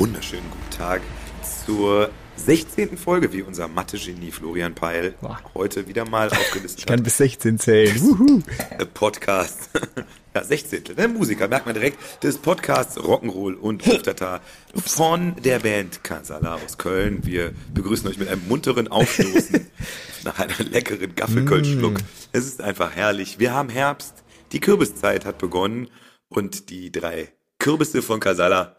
wunderschönen guten Tag zur 16. Folge, wie unser Mathe-Genie Florian Peil Boah. heute wieder mal aufgelistet Ich kann hat. bis 16 zählen. Äh, Podcast. ja, 16. Ne? Musiker, merkt man direkt, des Podcasts Rock'n'Roll und Uftata von der Band Kasala aus Köln. Wir begrüßen euch mit einem munteren Aufstoßen nach einem leckeren Gaffelkölschluck. Es ist einfach herrlich. Wir haben Herbst, die Kürbiszeit hat begonnen und die drei Kürbisse von Kasala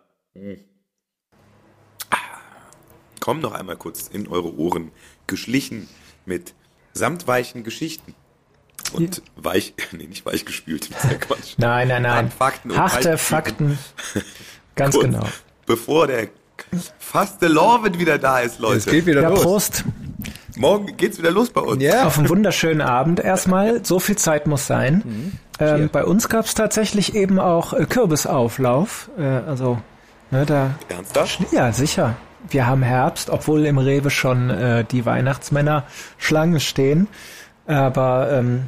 kommen noch einmal kurz in eure Ohren geschlichen mit samtweichen Geschichten. Und weich, nee, nicht weich gespült, das ist ja Quatsch. Nein, nein, nein. An Fakten und Harte. Fakten. Ganz Kurz, genau. Bevor der faste Lorwin wieder da ist, Es Leute. geht wieder Ja, los. Prost. Morgen geht's wieder los bei uns. Ja. Auf einen wunderschönen Abend erstmal. So viel Zeit muss sein. Mhm. Ähm, bei uns gab es tatsächlich eben auch äh, Kürbisauflauf. Äh, also, ne, da. Ernsthaft? Ja, sicher. Wir haben Herbst, obwohl im Rewe schon äh, die Weihnachtsmänner Schlange stehen. Aber ähm,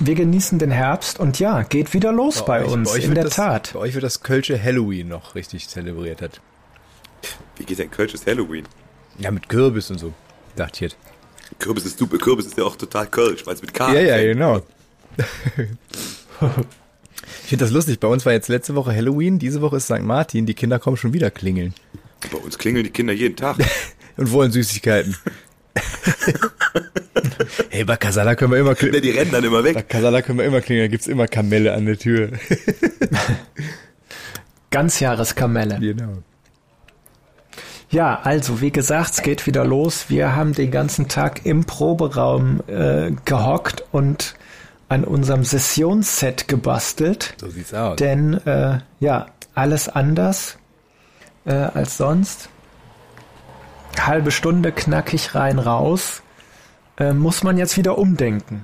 wir genießen den Herbst und ja, geht wieder los bei, euch- uns, euch in der das, Tat. Bei euch wird das Kölsche Halloween noch richtig zelebriert hat. Wie geht denn Kölsches Halloween? Ja, mit Kürbis und so. Dachte ich jetzt. Kürbis ist super, Kürbis ist ja auch total Kölsch, weil es mit K Ja, ja, genau. ich finde das lustig. Bei uns war jetzt letzte Woche Halloween, diese Woche ist St. Martin. Die Kinder kommen schon wieder klingeln Bei uns klingeln die Kinder jeden Tag. und wollen Süßigkeiten. hey, bei Casala können wir immer klingeln. die rennen dann immer Bei weg. Casala können wir immer klingeln. Da gibt's immer Kamelle an der Tür. Ganzjahreskamelle. genau. Ja, also wie gesagt, es geht wieder los. Wir haben den ganzen Tag im Proberaum äh, gehockt und an unserem Sessionsset gebastelt. So sieht's aus. Denn äh, ja, alles anders äh, als sonst. Halbe Stunde knackig rein raus. Äh, muss man jetzt wieder umdenken.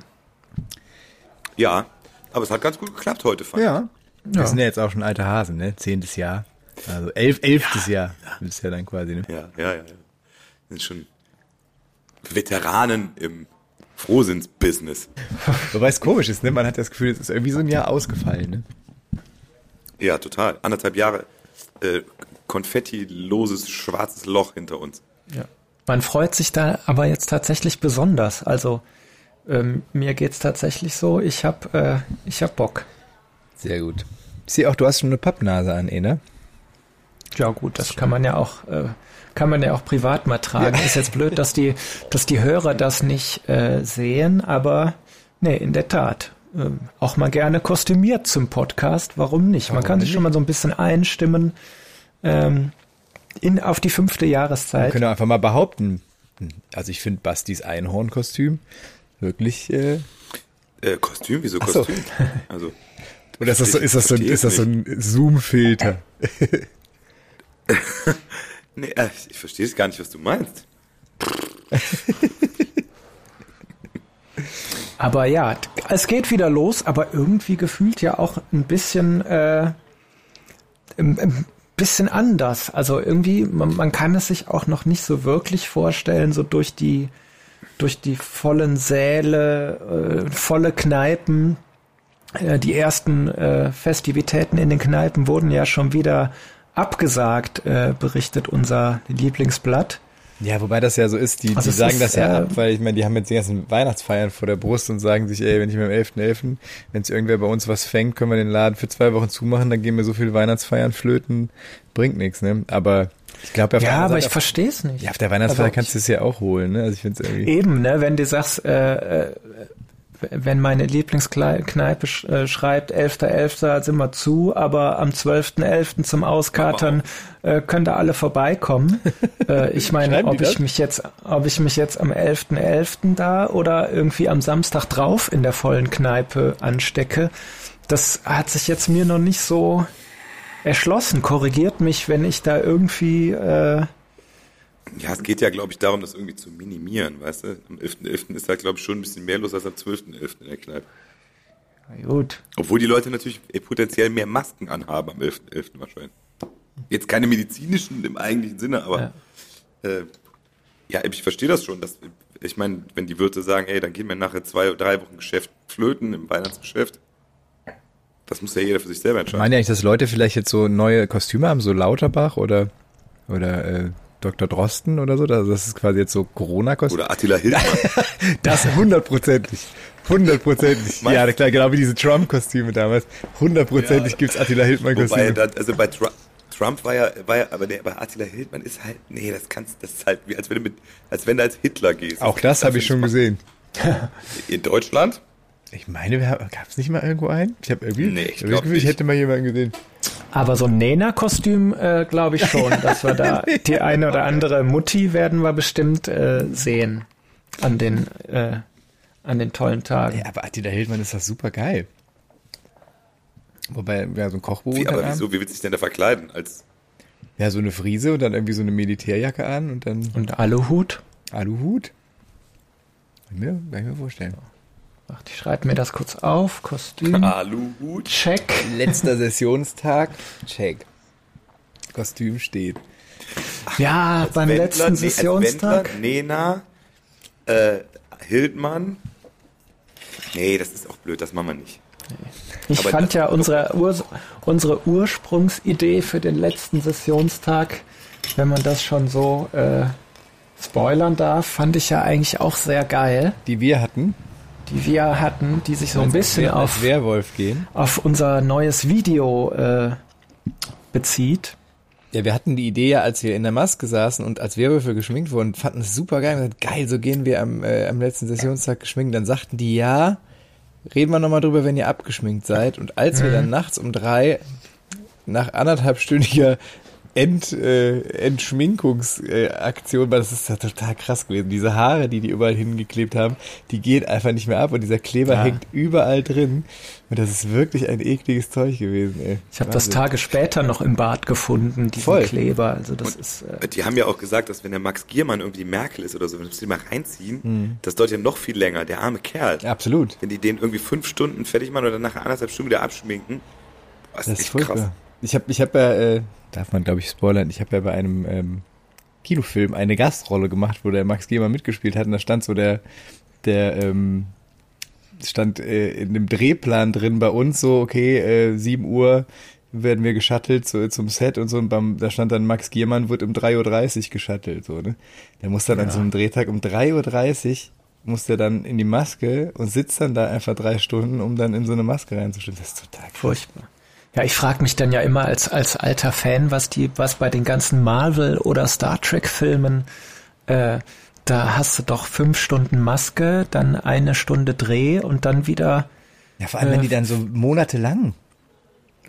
Ja, aber es hat ganz gut geklappt heute, fand. Ja. Wir sind ja jetzt auch schon alte Hasen, ne? Zehntes Jahr. Also elf, elftes Jahr ist ja dann quasi, ne? Ja, ja, ja. ja. Sind schon Veteranen im Frohsinns-Business. Wobei es komisch ist, ne? Man hat das Gefühl, es ist irgendwie so ein Jahr ausgefallen, ne? Ja, total. Anderthalb Jahre äh, konfettiloses schwarzes Loch hinter uns. Man freut sich da aber jetzt tatsächlich besonders. Also ähm, mir geht's tatsächlich so, ich hab, äh, ich hab Bock. Sehr gut. Ich sehe auch, du hast schon eine Pappnase an, eh, ne? Ja gut, das kann man ja auch, äh, kann man ja auch privat mal tragen. Ist jetzt blöd, dass die, dass die Hörer das nicht äh, sehen, aber nee, in der Tat. Ähm, auch mal gerne kostümiert zum Podcast. Warum nicht? man Warum kann sich nicht? schon mal so ein bisschen einstimmen ähm, in auf die fünfte Wir Jahreszeit. können einfach mal behaupten, also ich finde Bastis Einhornkostüm wirklich, äh, Äh, Kostüm? Wieso Ach so. Kostüm? Also, oder ist das so, ist das so, ein- ist das so ein Zoom-Filter? nee, äh, ich verstehe es gar nicht, was du meinst. Aber ja, es geht wieder los, aber irgendwie gefühlt ja auch ein bisschen, äh, bisschen anders. Also irgendwie, man, man kann es sich auch noch nicht so wirklich vorstellen, so durch die, durch die vollen Säle, äh, volle Kneipen. Äh, die ersten äh, Festivitäten in den Kneipen wurden ja schon wieder abgesagt, äh, berichtet unser Lieblingsblatt. Ja, wobei das ja so ist, die, Also die sagen ist, das ja äh, ab, weil ich meine, die haben jetzt die ganzen Weihnachtsfeiern vor der Brust und sagen sich, ey, wenn ich mir am 11.11., wenn es irgendwer bei uns was fängt, können wir den Laden für zwei Wochen zumachen, dann gehen wir so viel Weihnachtsfeiern flöten, bringt nichts, ne? Aber ich glaube, Ja, aber ich verstehe es nicht. Ja, auf der Weihnachtsfeier Also kannst du es ja auch holen, ne? Also ich finde es irgendwie. Eben, ne, wenn du sagst, äh, äh, wenn meine Lieblingskneipe sch äh, schreibt, 11.11. sind wir zu, aber am 12.11. zum Auskatern äh, können da alle vorbeikommen. äh, ich meine, ob ich das? mich jetzt, ob ich mich jetzt am 11.11. da oder irgendwie am Samstag drauf in der vollen Kneipe anstecke, das hat sich jetzt mir noch nicht so erschlossen. Korrigiert mich, wenn ich da irgendwie äh, Ja, es geht ja, glaube ich, darum, das irgendwie zu minimieren, weißt du? Am 11.11. ist da, glaube ich, schon ein bisschen mehr los als am 12.11. in der Kneipe. na gut. Obwohl die Leute natürlich eh potenziell mehr Masken anhaben am 11.11. wahrscheinlich. Jetzt keine medizinischen im eigentlichen Sinne, aber ja, äh, ja ich verstehe das schon. Dass, ich meine, wenn die Wirte sagen, ey, dann gehen wir nachher zwei, drei Wochen Geschäft flöten im Weihnachtsgeschäft, das muss ja jeder für sich selber entscheiden. meine ja eigentlich, dass Leute vielleicht jetzt so neue Kostüme haben, so Lauterbach oder oder äh, Dr. Drosten oder so. Also das ist quasi jetzt so Corona-Kostüm. Oder Attila Hildmann. Das hundertprozentig. Hundertprozentig. Ja, klar, genau wie diese Trump-Kostüme damals. Hundertprozentig Ja. gibt's Attila Hildmann-Kostüme. also bei Trump, Trump war ja, war ja, aber der, bei Attila Hildmann ist halt, nee, das kannst, das ist halt wie, als wenn du mit, als wenn du als Hitler gehst. Auch das habe ich schon gesehen. In Deutschland? Ich meine, gab es nicht mal irgendwo einen? Ich habe irgendwie, Nee, ich das Gefühl, ich hätte mal jemanden gesehen. Aber so ein Nena-Kostüm, äh, glaube ich schon, dass wir da die eine oder andere Mutti werden wir bestimmt äh, sehen an den äh, an den tollen Tagen. Ja, aber Attila Hildmann ist doch super geil. Wobei, ja, so ein Kochbuch. Wie, aber wieso, wie willst du dich denn da verkleiden? Als, Ja, so eine Frise und dann irgendwie so eine Militärjacke an und dann Und Aluhut. Aluhut. Kann mir, kann ich mir vorstellen. Warte, ich schreibe mir das kurz auf. Kostüm. Aluhut? Check. Letzter Sessionstag, check. Kostüm steht. Ja, beim Wendler, letzten nee, als Sessionstag. Wendler, Nena, äh, Hildmann. Nee, das ist auch blöd, das machen wir nicht. Ich aber fand ja unsere, Ur unsere Ursprungsidee für den letzten Sessionstag, wenn man das schon so äh, spoilern darf, fand ich ja eigentlich auch sehr geil, Die wir hatten. Die wir hatten, die sich so ein bisschen auf, Werwolf gehen. auf unser neues Video äh, bezieht. Ja, wir hatten die Idee ja, als wir in der Maske saßen und als Werwölfe geschminkt wurden, fanden es super geil. Wir haben gesagt, geil, so gehen wir am, äh, am letzten Sessionstag geschminkt. Dann sagten die, ja, reden wir nochmal drüber, wenn ihr abgeschminkt seid. Und als wir dann nachts um drei nach anderthalbstündiger Ent, äh, Entschminkungsaktion, äh, weil das ist ja total krass gewesen. Diese Haare, die die überall hingeklebt haben, die gehen einfach nicht mehr ab und dieser Kleber Ja. hängt überall drin. Und das ist wirklich ein ekliges Zeug gewesen, ey. Ich habe das. Tage später noch im Bad gefunden, diesen Voll. Kleber. Also das ist äh, Die haben ja auch gesagt, dass wenn der Max Giermann irgendwie Merkel ist oder so, wenn du die mal reinziehen, Mhm. das dauert ja noch viel länger, der arme Kerl. Absolut. Wenn die den irgendwie fünf Stunden fertig machen oder nachher anderthalb Stunden wieder abschminken, das, Das ist echt krass. Ich habe ich hab ja, äh, darf man glaube ich spoilern, ich habe ja bei einem ähm, Kinofilm eine Gastrolle gemacht, wo der Max Gehmer mitgespielt hat und da stand so der, der, ähm, stand äh, in dem Drehplan drin bei uns so, okay, äh, 7 Uhr werden wir geschattelt so, zum Set und so und beim, da stand dann Max Giermann wird um 3.30 Uhr geschattelt, so, ne? Der muss dann an so einem Drehtag um 3.30 Uhr muss der dann in die Maske und sitzt dann da einfach drei Stunden, um dann in so eine Maske reinzustimmen. Das ist total krass. furchtbar. Ja, ich frage mich dann ja immer als, als alter Fan, was die, was bei den ganzen Marvel- oder Star Trek-Filmen, äh, da hast du doch fünf Stunden Maske, dann eine Stunde Dreh und dann wieder. Ja, vor allem, wenn Äh, die dann so monatelang.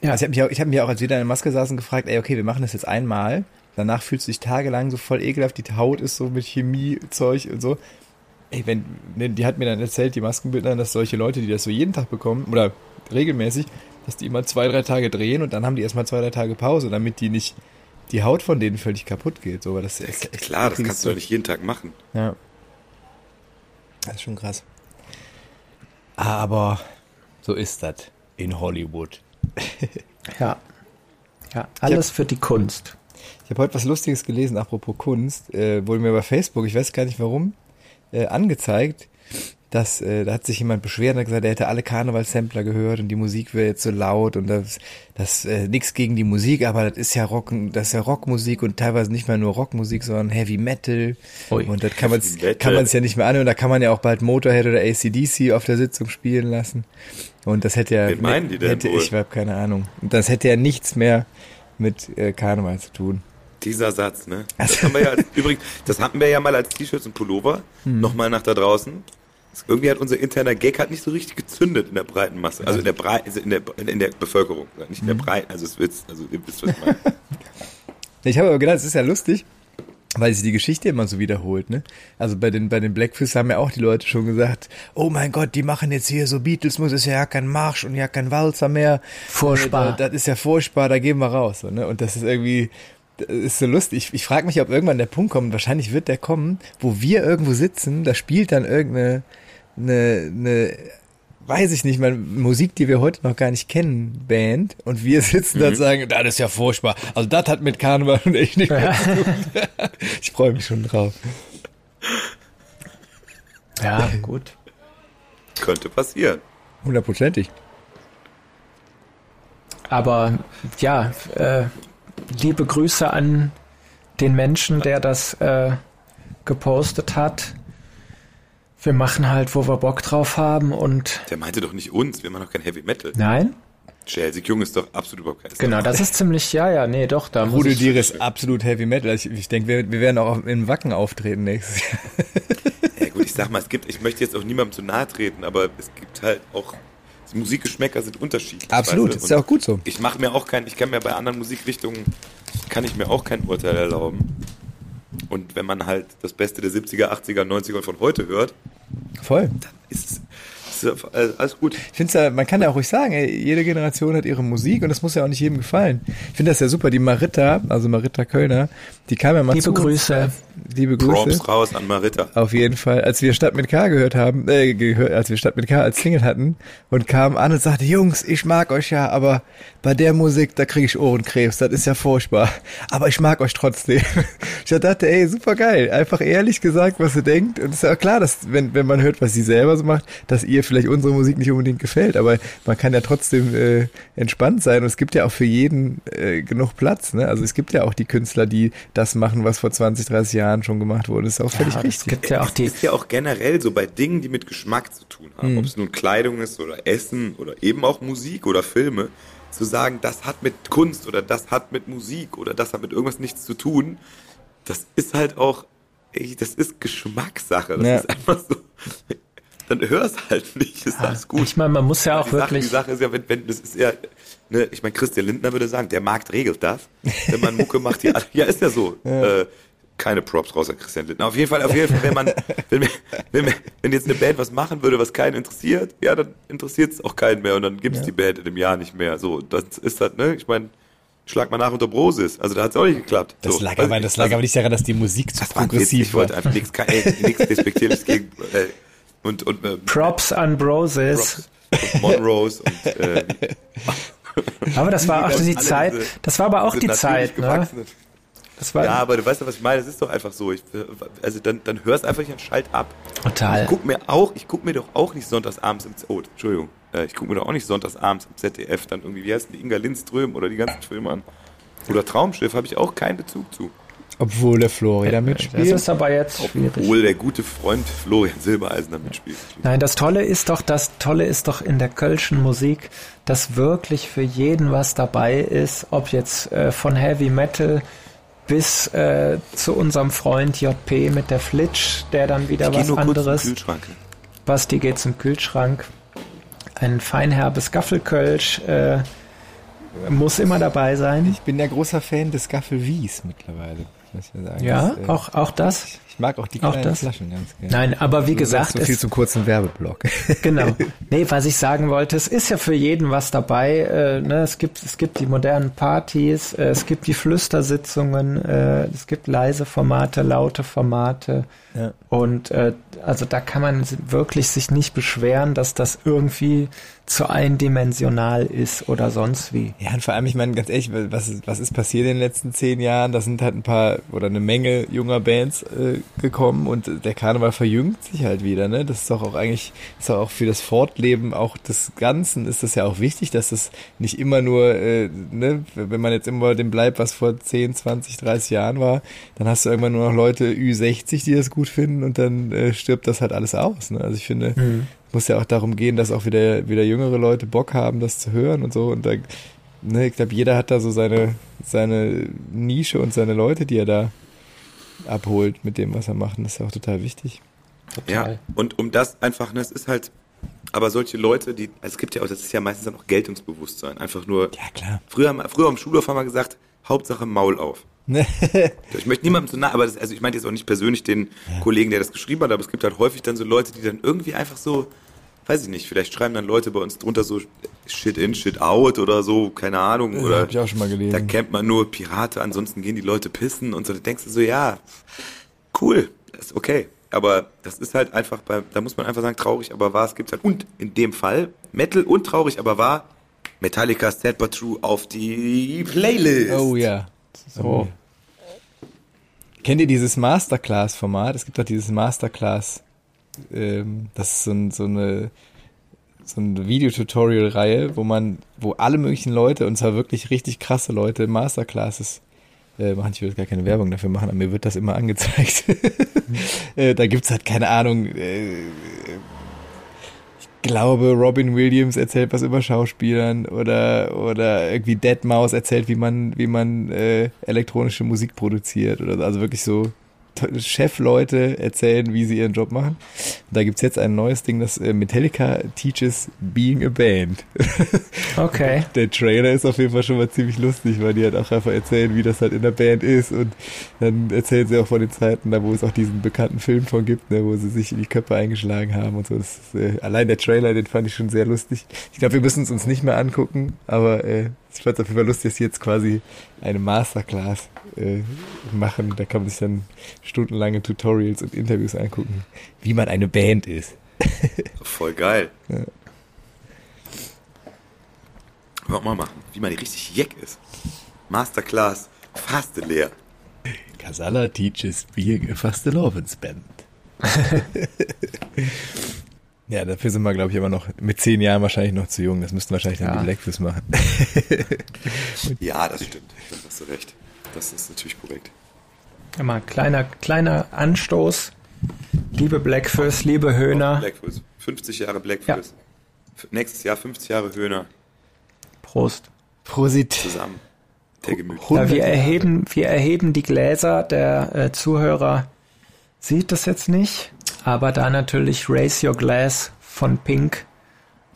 Ja, Also ich habe mich, auch- ich hab mich auch, als wir da in der Maske saßen, gefragt, ey, okay, wir machen das jetzt einmal. Danach fühlst du dich tagelang so voll ekelhaft, die Haut ist so mit Chemiezeug und so. Ey, wenn, ne, die hat mir dann erzählt, die Maskenbildnerin, dass solche Leute, die das so jeden Tag bekommen, oder regelmäßig, dass die immer zwei, drei Tage drehen und dann haben die erstmal zwei, drei Tage Pause, damit die nicht, die Haut von denen völlig kaputt geht. So, weil das ist echt Klar, das kannst du doch Zeug. nicht jeden Tag machen. Ja. Das ist schon krass. Aber so ist das in Hollywood. ja. Ja, alles für die Kunst. Ich habe heute was Lustiges gelesen, apropos Kunst, äh, wurde mir bei Facebook, ich weiß gar nicht warum, äh, angezeigt, dass äh, da hat sich jemand beschwert und hat gesagt, er hätte alle Karnevalsampler gehört und die Musik wäre jetzt so laut und das, das äh, nichts gegen die Musik, aber das ist ja Rock, das ist ja Rockmusik und teilweise nicht mehr nur Rockmusik, sondern Heavy Metal Ui. und das kann man kann man es ja nicht mehr anhören, da kann man ja auch bald Motorhead oder ACDC auf der Sitzung spielen lassen und das hätte ja Wen meinen die denn hätte, wohl? ich habe keine Ahnung und das hätte ja nichts mehr mit äh, Karneval zu tun. Dieser Satz, ne? Das haben wir ja, übrigens, das hatten wir ja mal als T-Shirts und Pullover, Hm. nochmal nach da draußen. Irgendwie hat unser interner Gag hat nicht so richtig gezündet in der breiten Masse, also in der Brei also in der, in der Bevölkerung, nicht in der Breite, also es wird, also ihr wisst, was ich meine. Ich habe aber gedacht, es ist ja lustig, weil sich die Geschichte immer so wiederholt, ne? Also bei den, bei den Blackfish haben ja auch die Leute schon gesagt, oh mein Gott, die machen jetzt hier so Beatles-Musik, ist ja kein Marsch und ja kein Walzer mehr. Furchtbar. Äh, Das ist ja furchtbar, da gehen wir raus, so, ne? Und das ist irgendwie, das ist so lustig. Ich, ich frage mich, ob irgendwann der Punkt kommt, wahrscheinlich wird der kommen, wo wir irgendwo sitzen, da spielt dann irgendeine, eine, eine weiß ich nicht, mal Musik, die wir heute noch gar nicht kennen, Band, und wir sitzen da und sagen, das ist ja furchtbar. Also das hat mit Karneval und echt nichts mehr zu tun. Ich freue mich schon drauf. Ja, gut. Könnte passieren. Hundertprozentig. Aber ja, äh, liebe Grüße an den Menschen, der das äh, gepostet hat. Wir machen halt, wo wir Bock drauf haben und Der meinte doch nicht uns, wir machen doch kein Heavy Metal. nein, Chelsea Jung ist doch absolut überhaupt kein genau, das ist ziemlich, ja, ja, nee, doch, da muss Rudel ich, Dier ist absolut Heavy Metal. Ich, ich denke, wir, wir werden auch in Wacken auftreten nächstes Jahr. Ja gut, ich sag mal, es gibt, ich möchte jetzt auch niemandem zu nahe treten, aber es gibt halt auch, die Musikgeschmäcker sind unterschiedlich. Absolut, ist ja auch gut so. Ich mache mir auch kein, ich kann mir bei anderen Musikrichtungen, kann ich mir auch kein Urteil erlauben. Und wenn man halt das Beste der 70er, 80er, 90er von heute hört, Voll. dann ist es ist äh, alles gut. Ich finde ja, man kann ja auch ruhig sagen, ey, jede Generation hat ihre Musik und das muss ja auch nicht jedem gefallen. Ich finde das ja super. Die Maritta, also Maritta Kölner, die kam ja mal Liebe zu uns. Grüße. Liebe Grüße. Props raus an Maritta. Auf jeden Fall, als wir Stadt mit K gehört haben, äh, gehört, als wir Stadt mit K als Single hatten und kam an und sagte, Jungs, ich mag euch ja, aber bei der Musik, da kriege ich Ohrenkrebs, das ist ja furchtbar. Aber ich mag euch trotzdem. Ich dachte, ey, super geil. Einfach ehrlich gesagt, was ihr denkt. Und es ist ja auch klar, dass, wenn, wenn man hört, was sie selber so macht, dass ihr vielleicht unsere Musik nicht unbedingt gefällt. Aber man kann ja trotzdem äh, entspannt sein. Und es gibt ja auch für jeden äh, genug Platz. Ne? Also es gibt ja auch die Künstler, die das machen, was vor 20, 30 Jahren schon gemacht wurde. Das ist auch völlig ja, es richtig. gibt ja auch Es die, ist ja auch generell so bei Dingen, die mit Geschmack zu tun haben, ob es nun Kleidung ist oder Essen oder eben auch Musik oder Filme, zu sagen, das hat mit Kunst oder das hat mit Musik oder das hat mit irgendwas nichts zu tun, das ist halt auch, ey, das ist Geschmackssache. Das Ja. ist einfach so. Dann hör's halt nicht, ist alles gut. ich meine, man muss ja auch die, Sache, die wirklich, Sache ist ja, wenn, wenn das ist ja, ne, ich meine, Christian Lindner würde sagen, der Markt regelt das. Wenn man Mucke macht, die, alle- ja, ist ja so. Äh, keine Props raus an Christian Lindner. Auf jeden Fall, auf jeden Fall, wenn man, wenn, wenn, wenn jetzt eine Band was machen würde, was keinen interessiert, ja, dann interessiert es auch keinen mehr und dann gibt's die Band in einem Jahr nicht mehr. So, das ist halt, ne, ich meine, schlag mal nach unter Brosis. Also da hat's auch nicht geklappt. Das so, lag, weiß aber, das nicht. lag Also, aber nicht daran, dass die Musik zu das war progressiv Ich wollte einfach nichts, nichts Despektierliches gegen, äh, und, und, äh, Props an Broses. Props und Monrose und, äh, Aber das war auch Die Zeit, das war aber auch die Zeit, ne? Ja, aber du weißt ja, was ich meine. Das ist doch einfach so. Ich, also dann, dann hörst einfach nicht und schalt ab. total. Ich guck mir auch, ich guck mir doch auch nicht sonntagsabends im, Z- oh, Entschuldigung, äh, ich guck mir doch auch nicht sonntagsabends im ZDF dann irgendwie, wie heißt die Inga Lindström oder die ganzen Filme an. Oder Traumschiff habe ich auch keinen Bezug zu. Obwohl der Florida Das mitspielt. ist aber jetzt schwierig. Obwohl der gute Freund Florian Silbereisen da mitspielt. Nein, das Tolle ist doch, das Tolle ist doch in der kölschen Musik, dass wirklich für jeden was dabei ist, ob jetzt äh, von Heavy Metal bis äh, zu unserem Freund JP mit der Flitsch, der dann wieder Ich was nur kurz zum anderes. Kühlschrank. Basti geht zum Kühlschrank. Ein feinherbes Gaffelkölsch äh, muss immer dabei sein. Ich bin ja großer Fan des Gaffel Wies mittlerweile. Muss ich ja, sagen. Ja, Das, äh, auch, auch das. Ich mag auch die auch kleinen das? Flaschen ganz gerne. Nein, aber wie gesagt, so viel es, zum kurzen Werbeblock. Genau. Nee, was ich sagen wollte, es ist ja für jeden was dabei. Äh, ne? es, gibt, es gibt die modernen Partys, äh, es gibt die Flüstersitzungen, äh, es gibt leise Formate, laute Formate. Ja. Und äh, also da kann man wirklich sich nicht beschweren, dass das irgendwie zu eindimensional ist oder sonst wie. Ja, und vor allem, ich meine, ganz ehrlich, was ist, was ist passiert in den letzten zehn Jahren? Da sind halt ein paar oder eine Menge junger Bands äh, gekommen und der Karneval verjüngt sich halt wieder, ne? Das ist doch auch eigentlich, ist doch auch für das Fortleben auch des Ganzen ist das ja auch wichtig, dass das nicht immer nur, äh, ne, wenn man jetzt immer dem bleibt, was vor 10, 20, 30 Jahren war, dann hast du irgendwann nur noch Leute Ü60, die das gut finden und dann äh, stirbt das halt alles aus, ne? Also ich finde, muss ja auch darum gehen, dass auch wieder, wieder jüngere Leute Bock haben, das zu hören und so. Und da, ne, ich glaube, jeder hat da so seine, seine Nische und seine Leute, die er da abholt mit dem, was er macht. Und das ist ja auch total wichtig. Ja, und um das einfach, ne, es ist halt, aber solche Leute, die, also es gibt ja auch, das ist ja meistens dann auch Geltungsbewusstsein. Einfach nur, Ja, klar. früher, haben- früher am Schulhof haben wir gesagt, Hauptsache Maul auf. Ich möchte niemandem zu nahe, aber das, also ich meine jetzt auch nicht persönlich den Kollegen, der das geschrieben hat, aber es gibt halt häufig dann so Leute, die dann irgendwie einfach so, weiß ich nicht, vielleicht schreiben dann Leute bei uns drunter so Shit in, Shit out oder so, keine Ahnung, Ja, oder hab ich auch schon mal gelesen. da kennt man nur Pirate, ansonsten gehen die Leute pissen und so, da denkst du so, ja, cool, das ist okay. Aber das ist halt einfach, bei, da muss man einfach sagen, traurig, aber wahr, es gibt's halt. Und in dem Fall, Metal und traurig, aber wahr, Metallica Sad But True auf die Playlist. Oh ja. So. Kennt ihr dieses Masterclass-Format? Es gibt doch dieses Masterclass, ähm, das ist so, so eine so eine Videotutorial-Reihe, wo man, wo alle möglichen Leute, und zwar wirklich richtig krasse Leute, Masterclasses äh, machen, ich will gar keine Werbung dafür machen, aber mir wird das immer angezeigt. äh, da gibt's halt keine Ahnung, äh, ich glaube, Robin Williams erzählt was über Schauspielern oder oder irgendwie Deadmau5 erzählt, wie man wie man äh, elektronische Musik produziert oder so. also wirklich so Chefleute erzählen, wie sie ihren Job machen. Da gibt's jetzt ein neues Ding, das äh, Metallica teaches being a band. Okay. Der Trailer ist auf jeden Fall schon mal ziemlich lustig, weil die halt auch einfach erzählen, wie das halt in der Band ist. Und dann erzählen sie auch von den Zeiten, da wo es auch diesen bekannten Film von gibt, ne, wo sie sich in die Köpfe eingeschlagen haben und so. Ist, äh, allein der Trailer, den fand ich schon sehr lustig. Ich glaube, wir müssen es uns nicht mehr angucken, aber äh, ich fand es auf jeden Fall lustig, dass sie jetzt quasi eine Masterclass äh, machen. Da kann man sich dann stundenlange Tutorials und Interviews angucken, wie man eine Band ist. Voll geil. Ja. Wollen wir mal machen, wie man richtig jeck ist. Masterclass, fast leer. Casala teaches being a Fastelovensband. ja, dafür sind wir, glaube ich, immer noch mit zehn Jahren wahrscheinlich noch zu jung. Das müssten wahrscheinlich dann Ja. die Blackfish machen. Ja, das stimmt. Da hast du recht. Das ist natürlich korrekt. Immer kleiner, kleiner Anstoß. Liebe Blackfish, liebe Höhner. Blackfoot. 50 Jahre Blackfoot. F- Nächstes Jahr 50 Jahre Höhner Prost. Prosit. zusammen. Der Gemüt. Ja, wir erheben, wir erheben die Gläser. Der äh, Zuhörer sieht das jetzt nicht, aber da natürlich Raise Your Glass von Pink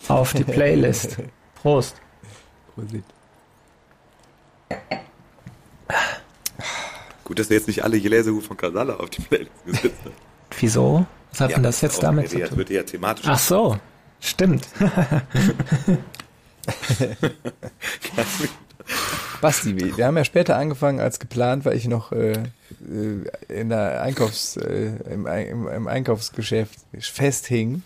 auf die Playlist. Prost. Prosit. Gut, dass er jetzt nicht alle Gläser von Casala auf die Playlist gesetzt hat. Wieso? Was hat Ja, denn das jetzt damit zu tun? wird ja thematisch. Ach so, stimmt. Basti, wir wir haben ja später angefangen als geplant, weil ich noch äh, äh, in der Einkaufs, äh, im, im, im Einkaufsgeschäft festhing.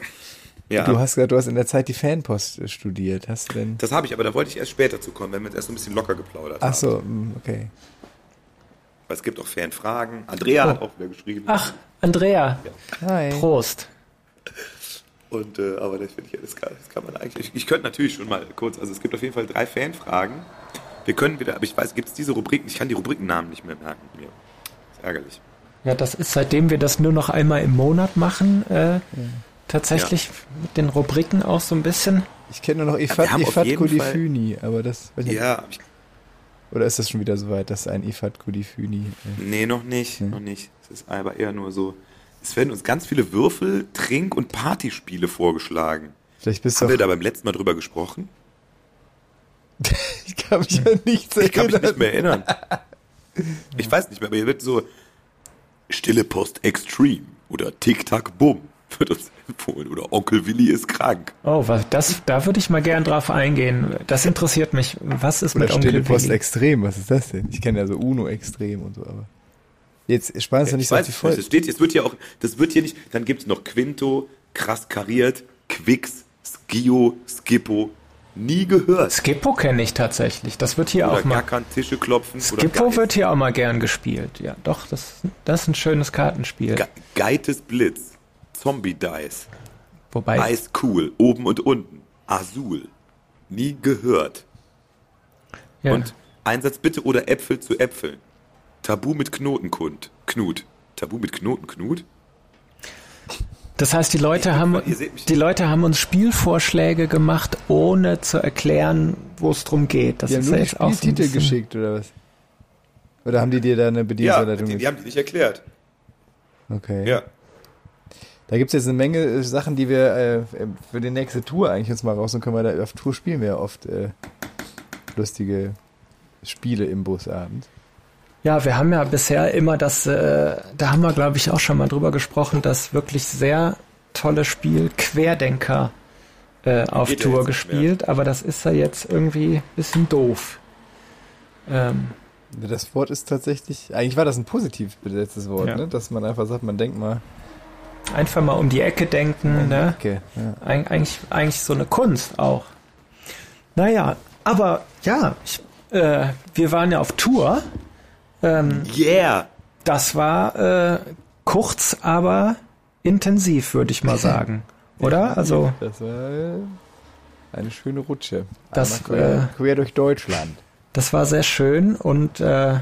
ja, Du hast gesagt, du hast in der Zeit die Fanpost äh, studiert. Hast du denn? das habe ich, aber da wollte ich erst später zu kommen, wenn wir jetzt erst so ein bisschen locker geplaudert Ach haben. so, mm, okay. Weil es gibt auch Fanfragen. Andrea Oh. hat auch wieder geschrieben. Ach, Andrea, Hi. Prost. Und, äh, aber das finde ich, das kann, das kann man eigentlich. Ich, ich könnte natürlich schon mal kurz, also es gibt auf jeden Fall drei Fanfragen. Wir können wieder, aber ich weiß, gibt es diese Rubriken? Ich kann die Rubrikennamen nicht mehr merken. Mir. ist ärgerlich. Ja, das ist seitdem wir das nur noch einmal im Monat machen, äh, tatsächlich mit den Rubriken auch so ein bisschen. Ich kenne nur noch wir Ifat, auf Ifat Kodifuni, aber das. weiß ich nicht. Ja, ich, Oder ist das schon wieder soweit, dass ein Ifat Kodifuni. Äh, nee, noch nicht, noch nicht. Es ist aber eher nur so. Es werden uns ganz viele Würfel-, Trink- und Partyspiele vorgeschlagen. vielleicht bist du Haben wir auch. da beim letzten Mal drüber gesprochen? Ich kann mich an nichts Ich kann mich erinnern. nicht mehr erinnern. Ich weiß nicht mehr, aber hier wird so Stille Post Extreme oder Tic Tac Bum wird uns empfohlen oder Onkel Willi ist krank. Oh, was, das, da würde ich mal gern drauf eingehen. Das interessiert mich. Was ist Oder mit Stille Onkel Post Willi? Extrem, was ist das denn? Ich kenne ja so Uno Extrem und so, aber. Jetzt spannst du nicht ich so nicht, Folge. das steht, es wird hier auch, das wird hier nicht, dann gibt es noch Quinto, krass kariert, Quix, Skio, Skippo, nie gehört. Skippo kenne ich tatsächlich. Das wird hier Oder auch mal. Gackern, Tische klopfen. Skippo wird hier auch mal gern gespielt. Ja, doch, das, das ist ein schönes Kartenspiel. Ge Geites Blitz, Zombie Dice, Wobei, Eis cool, oben und unten, Azul, nie gehört. ja, Und Einsatz bitte oder Äpfel zu Äpfeln. Tabu mit Knotenkund. Knut. Tabu mit Knotenknut? Das heißt, die Leute haben, seht mich die Leute haben uns Spielvorschläge gemacht, ohne zu erklären, wo es drum geht. Das Die haben ist nur ja die jetzt auch so bisschen, geschickt, oder was? Oder haben die dir da eine Ja, Bedienungsanleitung die, die haben die nicht erklärt. Okay. Ja. Da gibt's jetzt eine Menge äh, Sachen, die wir äh, für die nächste Tour eigentlich uns mal raus und können wir da auf Tour spielen wir ja oft äh, lustige Spiele im Busabend. Ja, wir haben ja bisher immer das, äh, da haben wir glaube ich auch schon mal drüber gesprochen, das wirklich sehr tolle Spiel Querdenker äh, auf Geht Tour jetzt nicht mehr. gespielt, aber das ist ja jetzt irgendwie ein bisschen doof. Ähm, Das Wort ist tatsächlich, eigentlich war das ein positiv besetztes Wort, Ja. ne? dass man einfach sagt, man denkt mal einfach mal um die Ecke denken, um die ne? Ecke. Ja. Eig eigentlich, eigentlich so eine Kunst auch. Naja, aber ja, ich, äh, wir waren ja auf Tour. Ähm, Yeah! das war äh, kurz, aber intensiv, würde ich mal sagen. Oder? Also, Das war äh, eine schöne Rutsche. Das, quer, äh, quer durch Deutschland. das war sehr schön und äh,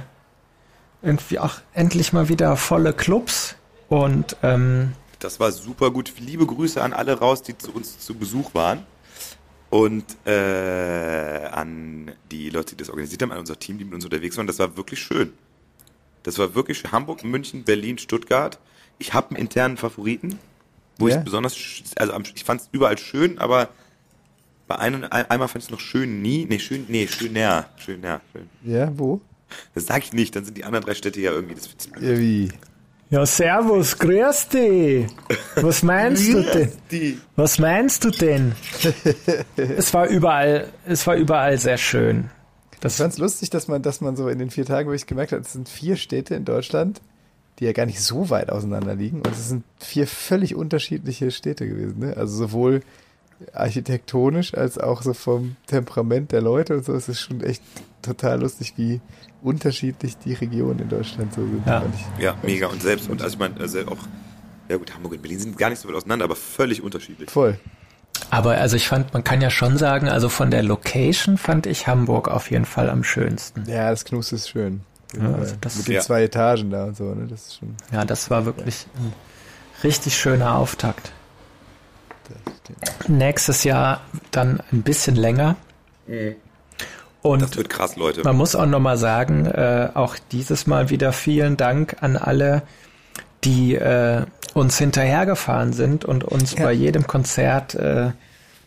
irgendwie auch endlich mal wieder volle Clubs und ähm, Das war super gut. Liebe Grüße an alle raus, die zu uns zu Besuch waren. Und äh, an die Leute, die das organisiert haben, an unser Team, die mit uns unterwegs waren. Das war wirklich schön. Das war wirklich schön. Hamburg, München, Berlin, Stuttgart. Ich habe einen internen Favoriten, wo Ja? ich besonders, also ich fand es überall schön, aber bei einem, ein, einmal fand ich es noch schön nie. Nee, schön, nee, schön näher. Schön. Ja, wo? Das sag ich nicht, dann sind die anderen drei Städte ja irgendwie. Das, Ja, wie? Ja, servus, grüß dich. Was meinst du denn? die. Was meinst du denn? es war überall, es war überall sehr schön. Ich Das, fand's lustig, dass man, dass man so in den vier Tagen, wo ich gemerkt habe, es sind vier Städte in Deutschland, die ja gar nicht so weit auseinander liegen. Und es sind vier völlig unterschiedliche Städte gewesen. Ne? Also sowohl architektonisch als auch so vom Temperament der Leute und so. Es ist schon echt total lustig, wie unterschiedlich die Regionen in Deutschland so sind. Ja. Ja, mega. Und selbst, und also ich meine, also auch, ja gut, Hamburg und Berlin sind gar nicht so weit auseinander, aber völlig unterschiedlich. Voll. aber also ich fand, man kann ja schon sagen, also von der Location fand ich Hamburg auf jeden Fall am schönsten. Ja, das Knus ist schön. Ja, also das- Mit den Ja. zwei Etagen da und so, ne? Das ist schon. Ja, das war wirklich ein richtig schöner Auftakt. Nächstes Jahr dann ein bisschen länger. Und Das wird krass, Leute. Man muss auch nochmal sagen, äh, auch dieses Mal wieder vielen Dank an alle, die äh, uns hinterhergefahren sind und uns Ja. bei jedem Konzert äh,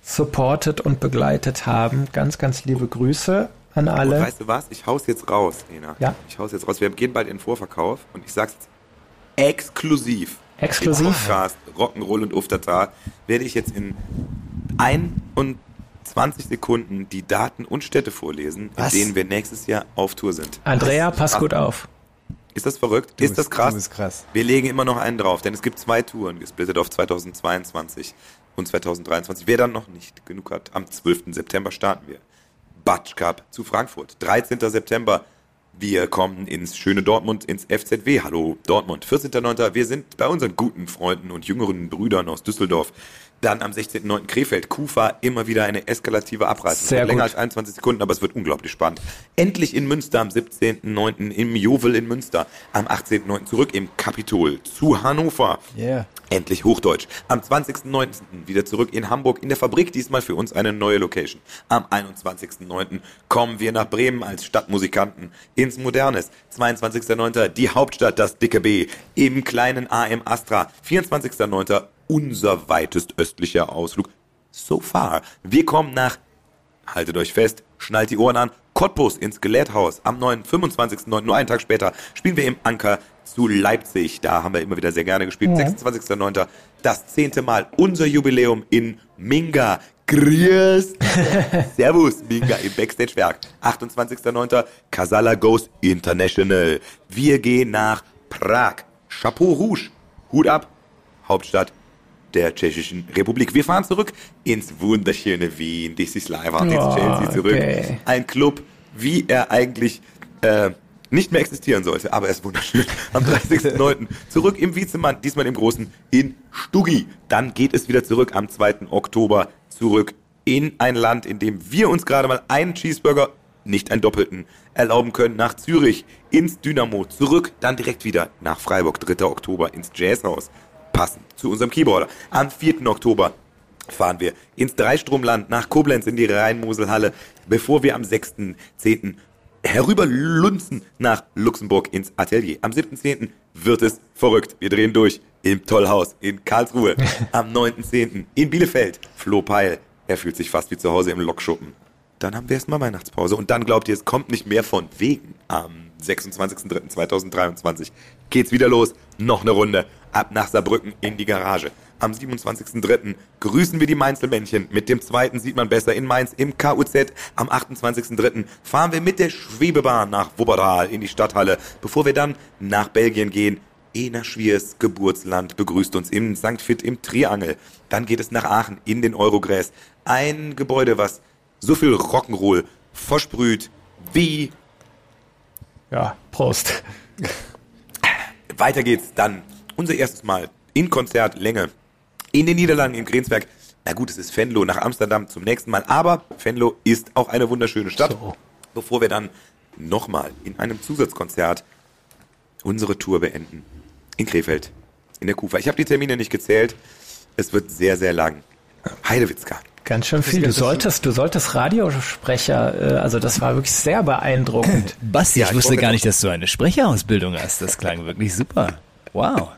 supportet und begleitet haben. Ganz, ganz liebe Grüße an Und alle. weißt du was? Ich hau's jetzt raus, Lena. Ja. Ich hau's jetzt raus. Wir gehen bald in den Vorverkauf und ich sag's exklusiv. Exklusiv? Im Podcast Rock'n'Roll und Uftata werde ich jetzt in 21 Sekunden die Daten und Städte vorlesen, Was? in denen wir nächstes Jahr auf Tour sind. Andrea, pass gut auf. Ist das verrückt? Du ist das krass? du bist krass. Wir legen immer noch einen drauf, denn es gibt zwei Touren gesplittet auf 2022 und 2023. Wer dann noch nicht genug hat, am 12. September starten wir. Batsch Cup zu Frankfurt. 13. September. Wir kommen ins schöne Dortmund, ins FZW. Hallo Dortmund. 14.9. Wir sind bei unseren guten Freunden und jüngeren Brüdern aus Düsseldorf. Dann am 16.9. Krefeld. Kufa, immer wieder eine eskalative Abreise. Sehr länger als 21 Sekunden, aber es wird unglaublich spannend. Endlich in Münster am 17.9. im Jovel in Münster. Am 18.9. zurück im Kapitol zu Hannover. Yeah. Endlich Hochdeutsch. Am 20.09. wieder zurück in Hamburg in der Fabrik, diesmal für uns eine neue Location. Am 21.09. kommen wir nach Bremen als Stadtmusikanten ins Modernes. 22.09. die Hauptstadt, das dicke B, im kleinen AM Astra. 24.09. unser weitest östlicher Ausflug so far. Wir kommen nach haltet euch fest, schnallt die Ohren an, Cottbus ins Skeletthaus. Am 9., 25.09., nur einen Tag später, spielen wir im Anker zu Leipzig. Da haben wir immer wieder sehr gerne gespielt. 26.09., das zehnte Mal, unser Jubiläum in Minga. Grüß. Servus, Minga im Backstage-Werk. 28.09., Casala Goes International. Wir gehen nach Prag. Chapeau Rouge. Hut ab. Hauptstadt der Tschechischen Republik. Wir fahren zurück ins wunderschöne Wien. This is live Oh, Chelsea zurück. okay. Ein Club, wie er eigentlich äh, nicht mehr existieren sollte, aber er ist wunderschön. Am 30.09. zurück im Wiezemann, diesmal im Großen in Stuggi. Dann geht es wieder zurück am 2. Oktober zurück in ein Land, in dem wir uns gerade mal einen Cheeseburger, nicht einen doppelten, erlauben können, nach Zürich, ins Dynamo, zurück, dann direkt wieder nach Freiburg, 3. Oktober ins Jazzhaus passend zu unserem Keyboarder. Am 4. Oktober fahren wir ins Dreistromland nach Koblenz in die Rhein-Mosel-Halle, bevor wir am 6.10. herüberlunzen nach Luxemburg ins Atelier. Am 7.10. wird es verrückt. Wir drehen durch im Tollhaus in Karlsruhe. Am 9.10. in Bielefeld. Flo Peil, er fühlt sich fast wie zu Hause im Lokschuppen. Dann haben wir erstmal Weihnachtspause. Und dann glaubt ihr, es kommt nicht mehr von wegen. Am 26.03.2023 geht's wieder los. Noch eine Runde. Ab nach Saarbrücken in die Garage. Am 27.03. grüßen wir die Mainzelmännchen. Mit dem zweiten sieht man besser in Mainz im KUZ. Am 28.03. fahren wir mit der Schwebebahn nach Wuppertal in die Stadthalle, bevor wir dann nach Belgien gehen. Ena Schwiers Geburtsland begrüßt uns im St. Fit im Triangel. Dann geht es nach Aachen in den Eurogräs. Ein Gebäude, was so viel Rock'n'Roll versprüht wie Ja, Prost. Weiter geht's dann. Unser erstes Mal in Konzertlänge in den Niederlanden in Grenzberg. Na gut, es ist Venlo nach Amsterdam zum nächsten Mal, aber Venlo ist auch eine wunderschöne Stadt. So. Bevor wir dann nochmal in einem Zusatzkonzert unsere Tour beenden. In Krefeld. In der Kufa. Ich habe die Termine nicht gezählt. Es wird sehr, sehr lang. Heidewitzka. Ganz schön viel. Du solltest, du solltest Radiosprecher, äh, also das war wirklich sehr beeindruckend. Basti, Ja, ich wusste gar nicht, dass du eine Sprecherausbildung hast. Das klang wirklich super. Wow.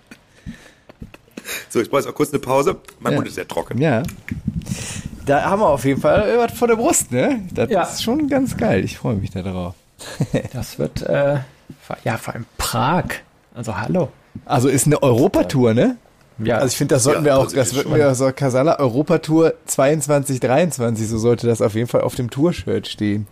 So, ich brauche jetzt auch kurz eine Pause. Mein Ja. Mund ist sehr trocken. Ja. Da haben wir auf jeden Fall was vor der Brust, ne? Das Ja. ist schon ganz geil. Ich freue mich da drauf. Das wird, äh, ja, vor allem Prag. Also hallo. Also ist eine Europatour, ne? Ja, Also ich finde, das sollten Ja, wir auch, das sollten schon. wir so Casala Europatour 22, 23, so sollte das auf jeden Fall auf dem Tour-Shirt stehen.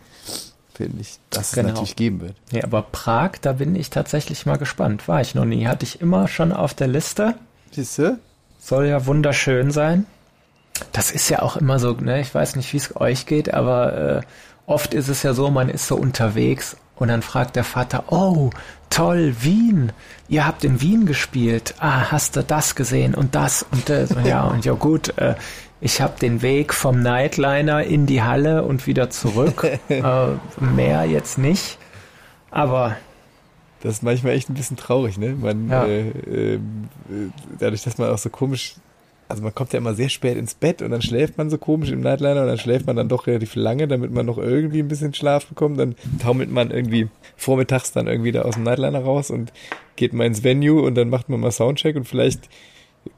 Finde ich, dass Genau. es natürlich geben wird. nee, aber Prag, da bin ich tatsächlich mal gespannt. War ich noch nie. Hatte ich immer schon auf der Liste. Siehst du? Soll ja wunderschön sein. Das ist ja auch immer so, ne? Ich weiß nicht, wie es euch geht, aber äh, oft ist es ja so, man ist so unterwegs und dann fragt der Vater, oh, toll, Wien. Ihr habt in Wien gespielt. Ah, hast du das gesehen und das und das? Und ja, und ja gut, äh, ich habe den Weg vom Nightliner in die Halle und wieder zurück. äh, mehr jetzt nicht. Aber Das ist manchmal echt ein bisschen traurig, ne? Man, Ja. äh, äh, dadurch, dass man auch so komisch, also man kommt ja immer sehr spät ins Bett und dann schläft man so komisch im Nightliner und dann schläft man dann doch relativ lange, damit man noch irgendwie ein bisschen Schlaf bekommt. Dann taumelt man irgendwie vormittags dann irgendwie da aus dem Nightliner raus und geht mal ins Venue und dann macht man mal Soundcheck und vielleicht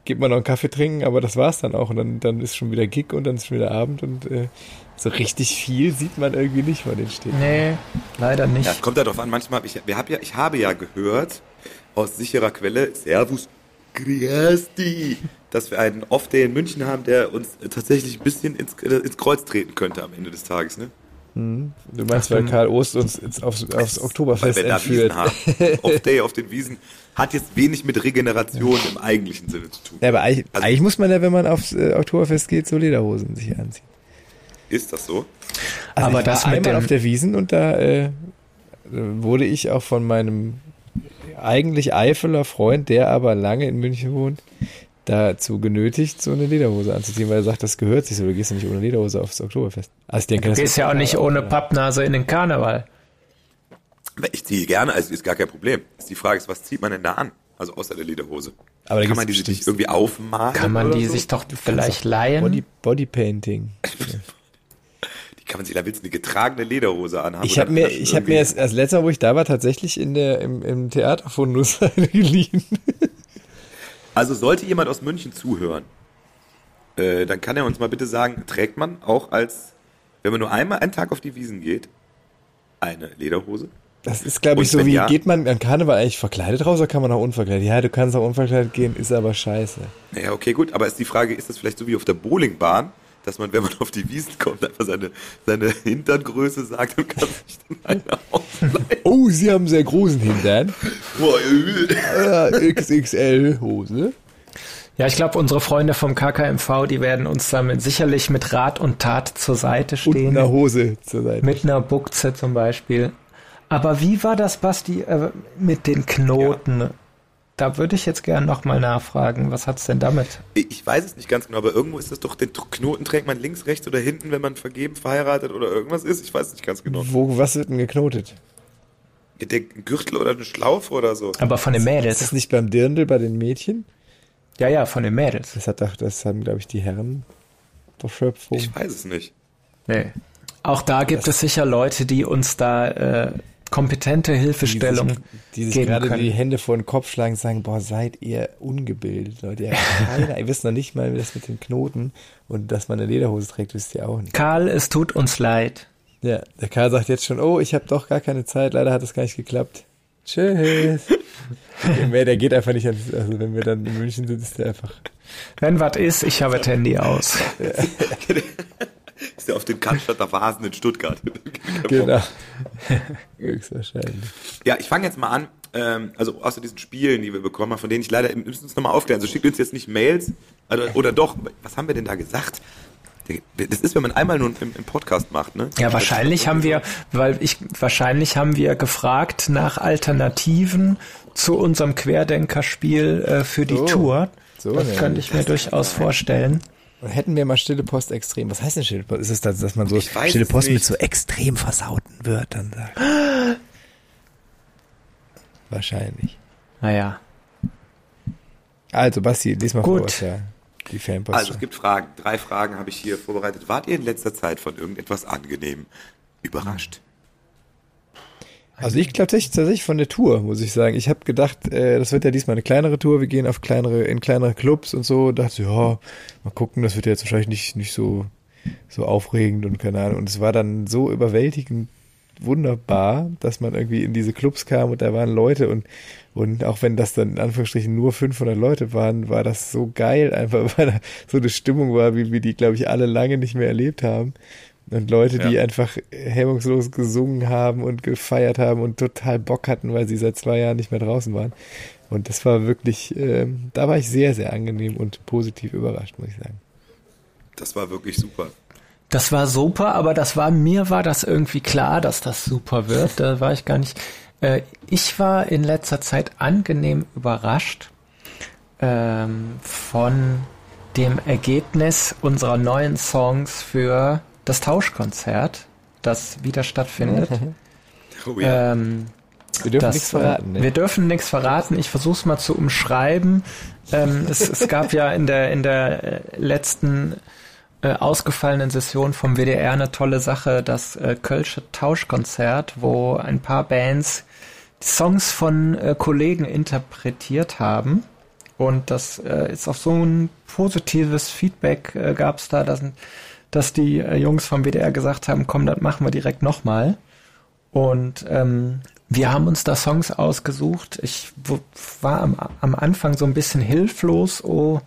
geht man noch einen Kaffee trinken, aber das war's dann auch und dann, dann ist schon wieder Gig und dann ist schon wieder Abend und äh, so richtig viel sieht man irgendwie nicht von den Städten. nee, leider nicht. Ja, es kommt ja darauf an, manchmal habe ich, wir hab ja, ich habe ja gehört, aus sicherer Quelle, Servus Christi, dass wir einen Off-Day in München haben, der uns tatsächlich ein bisschen ins, äh, ins Kreuz treten könnte am Ende des Tages, ne? Du meinst, weil Karl Ost uns jetzt aufs, aufs Oktoberfest entführt. Wiesen haben. Off-Day auf den Wiesen hat jetzt wenig mit Regeneration im eigentlichen Sinne zu tun. Ja, aber eigentlich, Also- eigentlich muss man ja, wenn man aufs äh, Oktoberfest geht, so Lederhosen sich anziehen. Ist das so? Also Aber ich das war mit einmal auf der Wiesen und da äh, wurde ich auch von meinem eigentlich Eifeler Freund, der aber lange in München wohnt, dazu genötigt, so eine Lederhose anzuziehen, weil er sagt, das gehört sich so, du gehst ja nicht ohne Lederhose aufs Oktoberfest. Also ich denke, Du das gehst ja auch nicht ohne Pappnase in den Karneval. Ich ziehe gerne, also ist gar kein Problem. Die Frage ist, was zieht man denn da an? Also außer der Lederhose. Aber da Kann man die sich irgendwie aufmalen? Kann man die so? sich doch vielleicht leihen? Body, Bodypainting. Die kann man sich, da willst du eine getragene Lederhose anhaben. Ich habe mir, das ich habe mir irgendwie- das, das letzte Mal, wo ich da war, tatsächlich in der, im, im Theaterfundus eine geliehen. Also sollte jemand aus München zuhören, äh, dann kann er uns mal bitte sagen, trägt man auch als, wenn man nur einmal einen Tag auf die Wiesen geht, eine Lederhose? Das ist, glaube ich, so wie, ja- geht man an Karneval eigentlich verkleidet raus oder kann man auch unverkleidet? Ja, du kannst auch unverkleidet gehen, ist aber scheiße. Naja, okay, gut, aber ist die Frage, ist das vielleicht so wie auf der Bowlingbahn, dass man, wenn man auf die Wiesen kommt, einfach seine, seine Hinterngröße sagt und kann sich dann eine ausleihen? Oh, sie haben sehr großen Hintern. Boah, äh, XXL-Hose. Ja, ich glaube, unsere Freunde vom KKMV, die werden uns damit sicherlich mit Rat und Tat zur Seite stehen. eine Hose zur Seite. Mit einer Buchse zum Beispiel. Aber wie war das, Basti, äh, mit den Knoten? Da würde ich jetzt gerne nochmal nachfragen. Was hat's denn damit? Ich weiß es nicht ganz genau, aber irgendwo ist das doch, den Knoten trägt man links, rechts oder hinten, wenn man vergeben, verheiratet oder irgendwas ist. Ich weiß es nicht ganz genau. Wo, was wird denn geknotet? Der Gürtel oder eine Schlaufe oder so. Aber von den Ist das Mädels. nicht beim Dirndl bei den Mädchen? Ja, ja, von den Mädels. Das hat doch, das haben, glaube ich, die Herren der Schöpfung. Ich weiß es nicht. Nee. Auch da gibt es sicher Leute, die uns da äh, kompetente Hilfestellung die sich, die sich geben gerade können. die Hände vor den Kopf schlagen und sagen, boah, seid ihr ungebildet, Leute. Ihr, habt keine, ihr wisst noch nicht mal, wie das mit den Knoten und dass man eine Lederhose trägt, wisst ihr auch nicht. Karl, es tut uns leid. Ja, der Karl sagt jetzt schon, oh, ich habe doch gar keine Zeit, leider hat es gar nicht geklappt. Tschüss. Der mehr, der geht einfach nicht ans, also wenn wir dann in München sind, ist der einfach. Wenn was ist, ich habe das Handy aus. Ist ja auf dem Cannstatter Vasen in Stuttgart. Genau. Höchstwahrscheinlich. Ja, ich fange jetzt mal an. Ähm, also außer diesen Spielen, die wir bekommen haben, von denen ich leider, wir müssen uns nochmal aufklären. Also schickt uns jetzt nicht Mails. Oder, oder doch, was haben wir denn da gesagt? Das ist, wenn man einmal nur im, im Podcast macht, ne? Ja, wahrscheinlich haben wir, weil ich, wahrscheinlich haben wir gefragt nach Alternativen zu unserem Querdenkerspiel äh, für die So. Tour. So, das könnte ich mir durchaus vorstellen. Und hätten wir mal stille Post extrem. Was heißt denn stille Post? Ist es das, dass man so stille Post mit so extrem versauten Wörtern sagt? Wahrscheinlich. Naja. Also, Basti, lies mal Gut. vor, was ja die Fanpost. Also es gibt Fragen. Drei Fragen habe ich hier vorbereitet. Wart ihr in letzter Zeit von irgendetwas angenehm überrascht? Also ich glaube tatsächlich, von der Tour, muss ich sagen. Ich habe gedacht, äh, das wird ja diesmal eine kleinere Tour. Wir gehen auf kleinere, in kleinere Clubs und so. Dachte, ja, mal gucken, das wird ja jetzt wahrscheinlich nicht, nicht so, so aufregend und keine Ahnung. Und es war dann so überwältigend wunderbar, dass man irgendwie in diese Clubs kam und da waren Leute und, und auch wenn das dann in Anführungsstrichen nur 500 Leute waren, war das so geil einfach, weil da so eine Stimmung war, wie wir die, glaube ich, alle lange nicht mehr erlebt haben. Und Leute, die Ja. einfach hemmungslos gesungen haben und gefeiert haben und total Bock hatten, weil sie seit zwei Jahren nicht mehr draußen waren. Und das war wirklich, ähm, da war ich sehr, sehr angenehm und positiv überrascht, muss ich sagen. Das war wirklich super. Das war super, aber das war, mir war das irgendwie klar, dass das super wird. Da war ich gar nicht. Äh, ich war in letzter Zeit angenehm überrascht ähm, von dem Ergebnis unserer neuen Songs für das Tauschkonzert, das wieder stattfindet. Oh ja. ähm, Wir dürfen das, nichts verraten, äh, ne? Wir dürfen nichts verraten. Ich versuche es mal zu umschreiben. Ähm, es, es gab ja in der in der äh, letzten äh, ausgefallenen Session vom WDR eine tolle Sache, das äh, Kölsche Tauschkonzert, wo ein paar Bands die Songs von äh, Kollegen interpretiert haben. Und das äh, ist auch so ein positives Feedback äh, gab es da, dass, dass die äh, Jungs vom WDR gesagt haben, komm, das machen wir direkt nochmal. Und ähm, wir haben uns da Songs ausgesucht. Ich war am, am Anfang so ein bisschen hilflos, oh,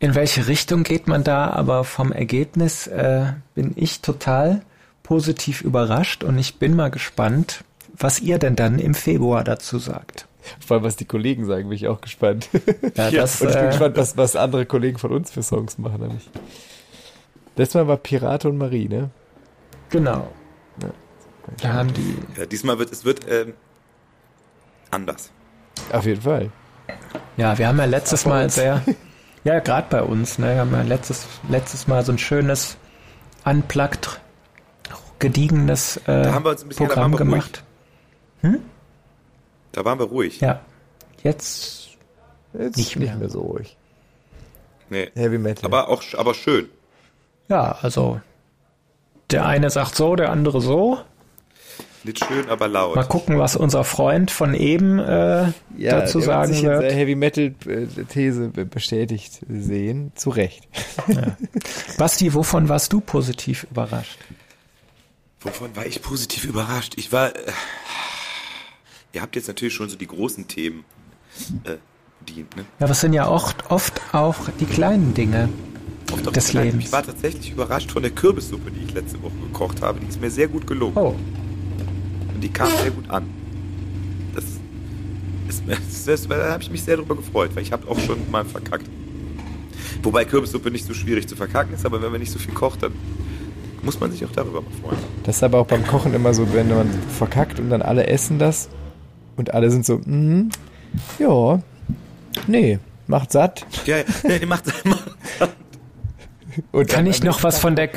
in welche Richtung geht man da, aber vom Ergebnis äh, bin ich total positiv überrascht und ich bin mal gespannt, was ihr denn dann im Februar dazu sagt. Vor allem, was die Kollegen sagen, bin ich auch gespannt. Ja, das, und ich bin äh, gespannt, was, was andere Kollegen von uns für Songs machen. Nämlich. Letztes Mal war Pirate und Marie, ne? Genau. Da haben die ja. Diesmal wird es wird ähm, anders. Auf jeden Fall. Ja, wir haben ja letztes Mal sehr, ja, gerade bei uns, ne, wir haben ja letztes, letztes Mal so ein schönes, unplugged, gediegenes äh, Da haben wir uns ein bisschen- da Programm waren wir ruhig. gemacht. Da waren wir ruhig. Ja, jetzt, Jetzt Nicht mehr. nicht mehr so ruhig. Nee. Heavy Metal. Aber auch aber schön. Ja, also der eine sagt so, der andere so. Nicht schön, aber laut. Mal gucken, was unser Freund von eben äh, ja, dazu sagen wird sich wird. der Heavy Metal äh, These be- bestätigt sehen. Zu Recht. Basti, wovon warst du positiv überrascht? Wovon war ich positiv überrascht? Ich war. Äh, ihr habt jetzt natürlich schon so die großen Themen äh, bedient, ne? Ja, was sind ja oft, oft auch die kleinen Dinge. Oft auch Des kleinen- Lebens. Ich war tatsächlich überrascht von der Kürbissuppe, die ich letzte Woche gekocht habe. Die ist mir sehr gut gelungen. Oh, Und die kam sehr gut an. Das ist, das, das, da habe ich mich sehr drüber gefreut, weil ich habe auch schon mal verkackt. Wobei Kürbissuppe nicht so schwierig zu verkacken ist, aber wenn man nicht so viel kocht, dann muss man sich auch darüber mal freuen. Das ist aber auch beim Kochen immer so, wenn man verkackt und dann alle essen das und alle sind so, mhm, ja, nee, macht satt. Ja, ja die macht, macht Und kann ich noch was von der,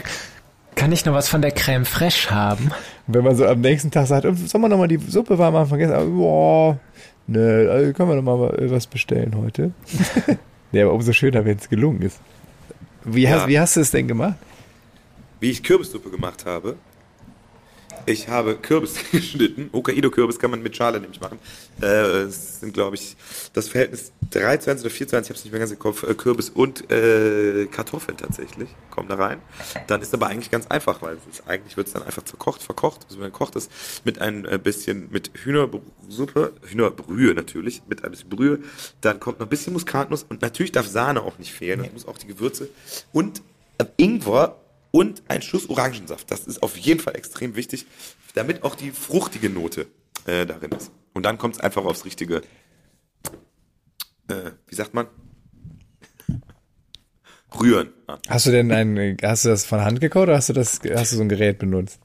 kann ich noch was von der Creme Fraiche haben? Wenn man so am nächsten Tag sagt, oh, sollen wir nochmal die Suppe warm machen vergessen? Aber, boah, ne, also können wir nochmal was bestellen heute. ja, aber umso schöner, wenn es gelungen ist. Wie, Ja. hast, wie hast du es denn gemacht? wie ich Kürbissuppe gemacht habe. Ich habe Kürbis geschnitten. Hokkaido-Kürbis kann man mit Schale nämlich machen. Äh, es sind, glaube ich, das Verhältnis 23 oder 24, ich habe es nicht mehr ganz im Kopf, äh, Kürbis und äh, Kartoffeln tatsächlich kommen da rein. Dann ist aber eigentlich ganz einfach, weil ist, eigentlich wird es dann einfach zerkocht, verkocht, also wenn kocht es mit ein äh, bisschen mit Hühnersuppe, Hühnerbrühe natürlich, mit ein bisschen Brühe. Dann kommt noch ein bisschen Muskatnuss und natürlich darf Sahne auch nicht fehlen. Das muss auch die Gewürze und äh, Ingwer und ein Schuss Orangensaft. Das ist auf jeden Fall extrem wichtig, damit auch die fruchtige Note äh, darin ist. Und dann kommt es einfach aufs richtige, äh, wie sagt man? Rühren. an. Hast du denn ein, hast du das von Hand gekocht oder hast du das, hast du so ein Gerät benutzt?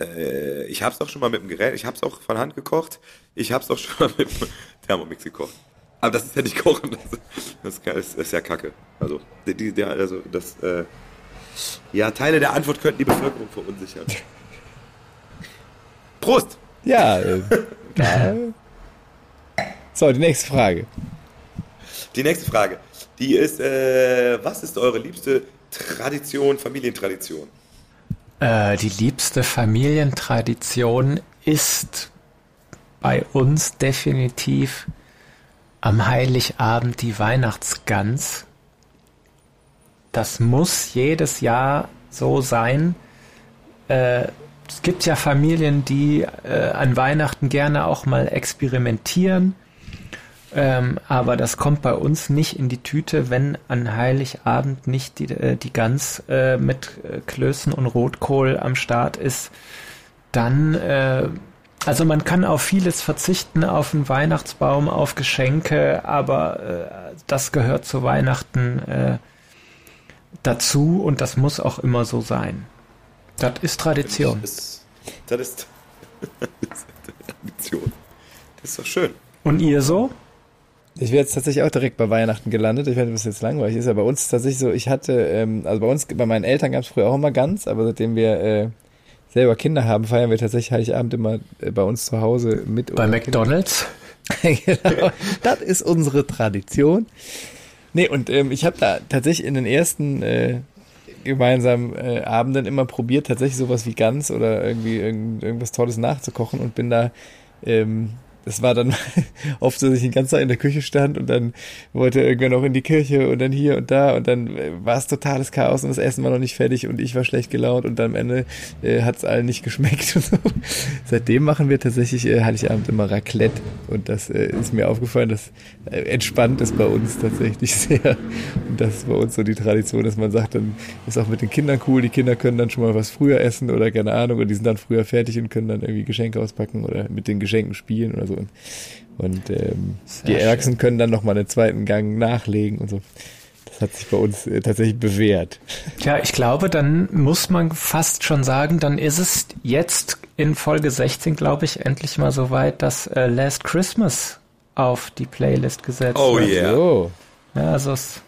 Äh, ich habe es auch schon mal mit dem Gerät, ich habe es auch von Hand gekocht, ich habe es auch schon mal mit dem Thermomix gekocht. Aber das ist ja nicht kochen, das, das ist, ist ja Kacke. Also, die, die, also das, äh, ja, Teile der Antwort könnten die Bevölkerung verunsichern. Prost! Ja, äh, da So, die nächste Frage. Die nächste Frage, die ist, äh, was ist eure liebste Tradition, Familientradition? Äh, die liebste Familientradition ist bei uns definitiv am Heiligabend die Weihnachtsgans. Das muss jedes Jahr so sein. Äh, es gibt ja Familien, die äh, an Weihnachten gerne auch mal experimentieren. Ähm, aber das kommt bei uns nicht in die Tüte, wenn an Heiligabend nicht die, äh, die Gans äh, mit Klößen und Rotkohl am Start ist. Dann, äh, also man kann auf vieles verzichten, auf einen Weihnachtsbaum, auf Geschenke, aber äh, das gehört zu Weihnachten äh, dazu und das muss auch immer so sein. Das ist Tradition. Das ist, das ist, Tradition. Das ist doch schön. Und ihr so? Ich wäre jetzt tatsächlich auch direkt bei Weihnachten gelandet. Ich werde ein bisschen jetzt langweilig. Ist ja bei uns tatsächlich so, ich hatte, ähm, also bei uns, bei meinen Eltern gab es früher auch immer Gans, aber seitdem wir äh, selber Kinder haben, feiern wir tatsächlich Heiligabend immer äh, bei uns zu Hause mit. Bei McDonalds? genau. Das ist unsere Tradition. Nee, und ähm, ich habe da tatsächlich in den ersten äh, gemeinsamen äh, Abenden immer probiert, tatsächlich sowas wie Gans oder irgendwie irgend, irgendwas Tolles nachzukochen und bin da ähm, das war dann oft dass ich den ganzen Tag in der Küche stand und dann wollte irgendwer noch in die Kirche und dann hier und da und dann äh, war es totales Chaos und das Essen war noch nicht fertig und ich war schlecht gelaunt und am Ende äh, hat es allen nicht geschmeckt und so. Seitdem machen wir tatsächlich äh, Heiligabend immer Raclette und das äh, ist mir aufgefallen, das äh, entspannt ist bei uns tatsächlich sehr und das ist bei uns so die Tradition, dass man sagt, dann ist auch mit den Kindern cool, die Kinder können dann schon mal was früher essen oder keine Ahnung und die sind dann früher fertig und können dann irgendwie Geschenke auspacken oder mit den Geschenken spielen oder so und, und ähm, die Erwachsenen können dann nochmal einen zweiten Gang nachlegen und so. Das hat sich bei uns äh, tatsächlich bewährt. Ja, ich glaube, dann muss man fast schon sagen, dann ist es jetzt in Folge 16, glaube ich, endlich mal so weit, dass äh, Last Christmas auf die Playlist gesetzt Oh wird. yeah. So. Ja, also es,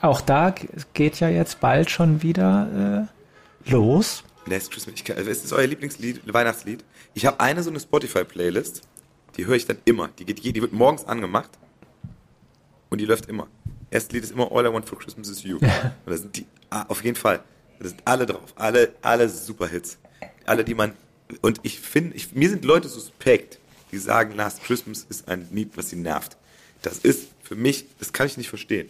auch da geht ja jetzt bald schon wieder äh, los. Last Christmas. Ich also es ist euer Lieblingslied, Weihnachtslied. Ich habe eine so eine Spotify-Playlist, die höre ich dann immer. Die, geht, die wird morgens angemacht und die läuft immer. Erstes Lied ist immer All I Want for Christmas is You. Und da sind die, ah, auf jeden Fall. Da sind alle drauf. Alle, alle Superhits. Alle, die man, und ich finde, ich, mir sind Leute suspekt, die sagen, Last Christmas ist ein Lied, was sie nervt. Das ist für mich, das kann ich nicht verstehen.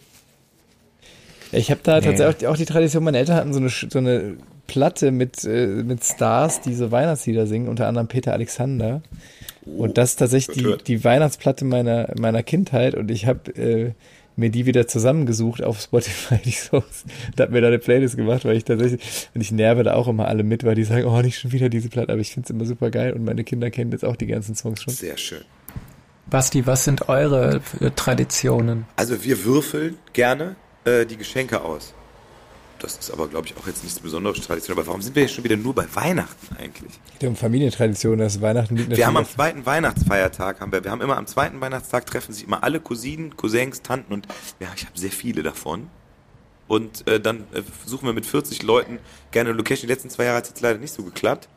Ja, ich habe da Nee. tatsächlich auch die Tradition, meine Eltern hatten so eine, so eine Platte mit, äh, mit Stars, die so Weihnachtslieder singen, unter anderem Peter Alexander. Und das ist tatsächlich die, die Weihnachtsplatte meiner, meiner Kindheit und ich habe äh, mir die wieder zusammengesucht auf Spotify, die Songs, und habe mir da eine Playlist gemacht, weil ich tatsächlich, und ich nerve da auch immer alle mit, weil die sagen, oh, nicht schon wieder diese Platte, aber ich finde es immer super geil und meine Kinder kennen jetzt auch die ganzen Songs schon. Sehr schön. Basti, was sind eure äh, Traditionen? Also wir würfeln gerne äh, die Geschenke aus. Das ist aber, glaube ich, auch jetzt nichts Besonderes Tradition. Aber warum sind wir jetzt schon wieder nur bei Weihnachten eigentlich? Die haben Familientradition, das Weihnachten liegt Wir haben am zweiten Weihnachtsfeiertag, haben wir, wir haben immer am zweiten Weihnachtstag treffen sich immer alle Cousinen, Cousins, Tanten und ja, ich habe sehr viele davon. Und äh, dann äh, suchen wir mit 40 Leuten gerne eine Location. Die letzten zwei Jahre hat es jetzt leider nicht so geklappt.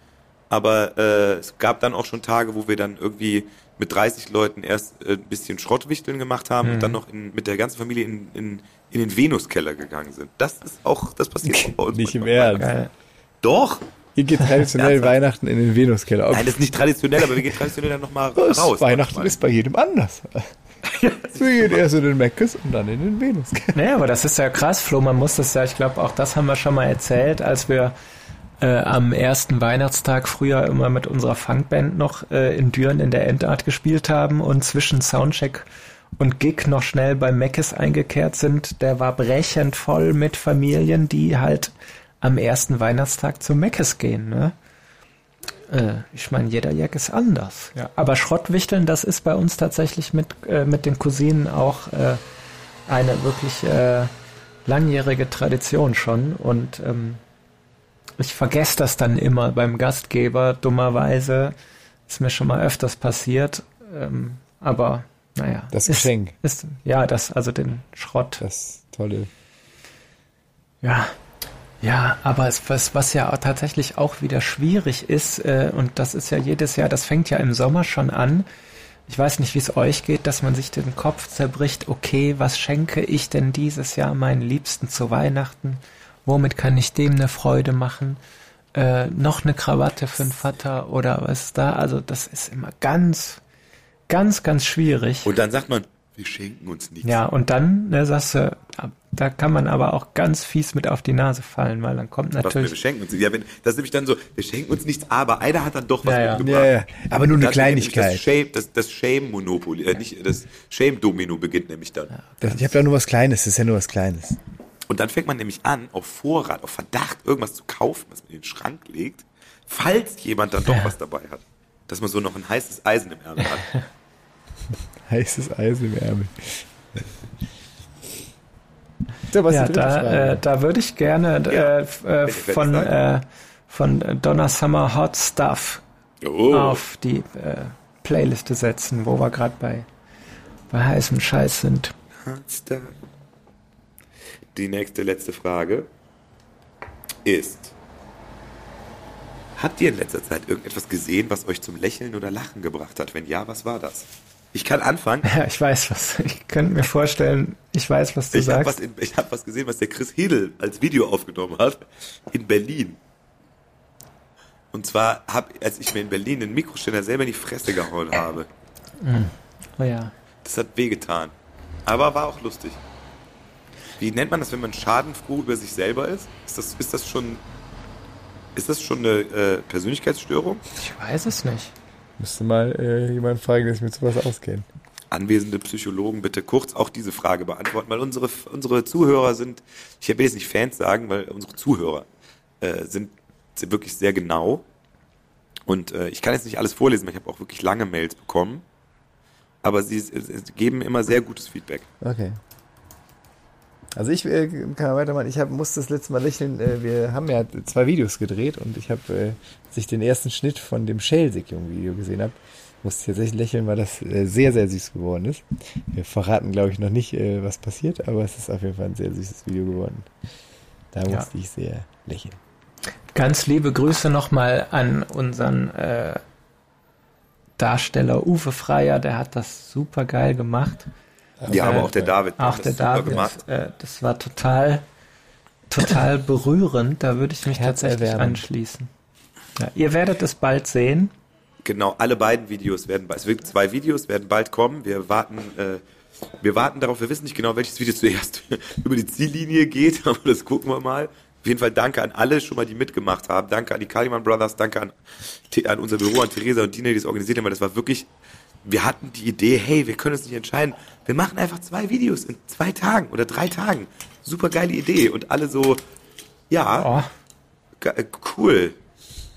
Aber äh, es gab dann auch schon Tage, wo wir dann irgendwie mit 30 Leuten erst äh, ein bisschen Schrottwichteln gemacht haben und dann noch in, mit der ganzen Familie in, in, in den Venuskeller gegangen sind. Das ist auch, das passiert auch bei uns. nicht im. Ernst. Doch! Ihr geht traditionell? Weihnachten in den Venuskeller. Okay. Nein, das ist nicht traditionell, aber wir gehen traditionell dann nochmal raus. Weihnachten manchmal. ist bei jedem anders. Wir gehen erst in den Meckes und dann in den Venus. Naja, aber das ist ja krass, Flo. Man muss das ja, ich glaube, auch das haben wir schon mal erzählt, als wir äh, am ersten Weihnachtstag früher immer mit unserer Funkband noch äh, in Düren in der Endart gespielt haben und zwischen Soundcheck und Gig noch schnell bei Meckes eingekehrt sind. Der war brechend voll mit Familien, die halt am ersten Weihnachtstag zu Meckes gehen. Ne? Äh, ich meine, jeder Jack ist anders. Ja. Aber Schrottwichteln, das ist bei uns tatsächlich mit, äh, mit den Cousinen auch äh, eine wirklich äh, langjährige Tradition schon. Und ähm, ich vergesse das dann immer beim Gastgeber, dummerweise. Ist mir schon mal öfters passiert. Ähm, aber naja. Das ist, Geschenk. Ist, ja, das, also den Schrott. Das tolle. Ja, ja, aber es, was, was ja tatsächlich auch wieder schwierig ist, äh, und das ist ja jedes Jahr, das fängt ja im Sommer schon an, ich weiß nicht, wie es euch geht, dass man sich den Kopf zerbricht, okay, was schenke ich denn dieses Jahr meinen Liebsten zu Weihnachten? Womit kann ich dem eine Freude machen? Äh, noch eine Krawatte für den Vater oder was ist da? Also das ist immer ganz, ganz, ganz schwierig. Und dann sagt man, wir schenken uns nichts. Ja, und dann, ne, sagst du, da kann man aber auch ganz fies mit auf die Nase fallen, weil dann kommt Was, natürlich. wir schenken uns Ja, wenn, das ist nämlich dann so, wir schenken uns nichts, aber einer hat dann doch was Ja, ja. mitgebracht. Ja, ja. Aber nur eine Das Kleinigkeit. Das Shame, das, das Shame-Monopoly, äh, nicht, das Shame-Domino beginnt nämlich dann. Das, ich habe da nur was Kleines, das ist ja nur was Kleines. Und dann fängt man nämlich an, auf Vorrat, auf Verdacht, irgendwas zu kaufen, was man in den Schrank legt, falls jemand dann doch Ja. was dabei hat. Dass man so noch ein heißes Eisen im Ärmel hat. Heißes Eis im Ärmel. So, was ja, da, äh, da würde ich gerne Ja. äh, f- äh, Welche von, äh, von Donna Summer Hot Stuff Oh, auf die äh, Playliste setzen, wo wir gerade bei, bei heißem Scheiß sind. Hardstyle. Die nächste, letzte Frage ist, habt ihr in letzter Zeit irgendetwas gesehen, was euch zum Lächeln oder Lachen gebracht hat? Wenn ja, was war das? Ich kann anfangen. Ja, ich weiß was. Ich könnte mir vorstellen, ich weiß, was du Ich habe was, sagst. in- ich hab was gesehen, was der Chris Hedel als Video aufgenommen hat in Berlin. Und zwar, hab, als ich mir in Berlin den Mikroständer selber in die Fresse gehauen habe. Oh ja. Das hat wehgetan. Aber war auch lustig. Wie nennt man das, wenn man schadenfroh über sich selber ist? Ist das, ist das schon, ist das schon eine äh, Persönlichkeitsstörung? Ich weiß es nicht. Müsste mal äh, jemand fragen, der sich mit sowas auskennt. Anwesende Psychologen bitte kurz auch diese Frage beantworten, weil unsere, unsere Zuhörer sind, ich will jetzt nicht Fans sagen, weil unsere Zuhörer äh, sind, sind wirklich sehr genau. Und äh, ich kann jetzt nicht alles vorlesen, weil ich habe auch wirklich lange Mails bekommen. Aber sie, sie geben immer sehr gutes Feedback. Okay. Also ich äh, kann weitermachen. Ich hab, musste das letzte Mal lächeln. Äh, wir haben ja zwei Videos gedreht und ich habe, äh, als ich den ersten Schnitt von dem Shell-Sickjung-Video gesehen habe, musste ich tatsächlich lächeln, weil das äh, sehr, sehr süß geworden ist. Wir verraten, glaube ich, noch nicht, äh, was passiert, aber es ist auf jeden Fall ein sehr süßes Video geworden. Da Ja. musste ich sehr lächeln. Ganz liebe Grüße nochmal an unseren äh, Darsteller Uwe Freier, der hat das super geil gemacht. Ja, aber Äh, auch der David. Auch der David, gemacht. äh, das war total, total berührend. Da würde ich mich tatsächlich anschließen. Ja, ihr werdet es bald sehen. Genau, alle beiden Videos werden bald, es wird zwei Videos werden bald kommen. Wir warten, äh, wir warten darauf, wir wissen nicht genau, welches Video zuerst über die Ziellinie geht, aber das gucken wir mal. Auf jeden Fall danke an alle schon mal, die mitgemacht haben. Danke an die Kalimann Brothers, danke an, an unser Büro, an Theresa und Dina, die es organisiert haben, weil das war wirklich, wir hatten die Idee, hey, wir können uns nicht entscheiden. Wir machen einfach zwei Videos in zwei Tagen oder drei Tagen. Super geile Idee. Und alle so, ja, Oh, äh, Cool.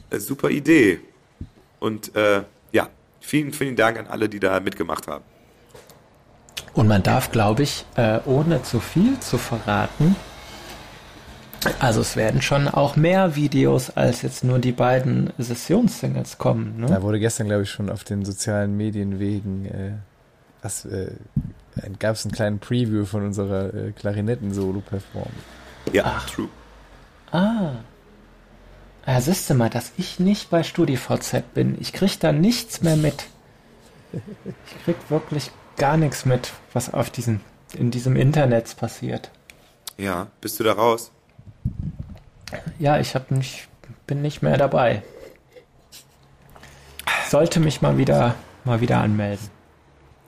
Äh, Super Idee. Und äh, ja, vielen, vielen Dank an alle, die da mitgemacht haben. Und man darf, glaube ich, äh, ohne zu viel zu verraten, also es werden schon auch mehr Videos als jetzt nur die beiden Sessionssingles kommen. Ne? Da wurde gestern, glaube ich, schon auf den sozialen Medienwegen äh, was, äh, gab es einen kleinen Preview von unserer äh, Klarinetten-Solo-Performance. Ja, true. Ah. Ja, siehst du mal, dass ich nicht bei StudiVZ bin. Ich krieg da nichts mehr mit. Ich krieg wirklich gar nichts mit, was auf diesen, in diesem Internet passiert. Ja, bist du da raus? Ja, ich hab nicht, bin nicht mehr dabei. Sollte mich mal wieder, mal wieder anmelden.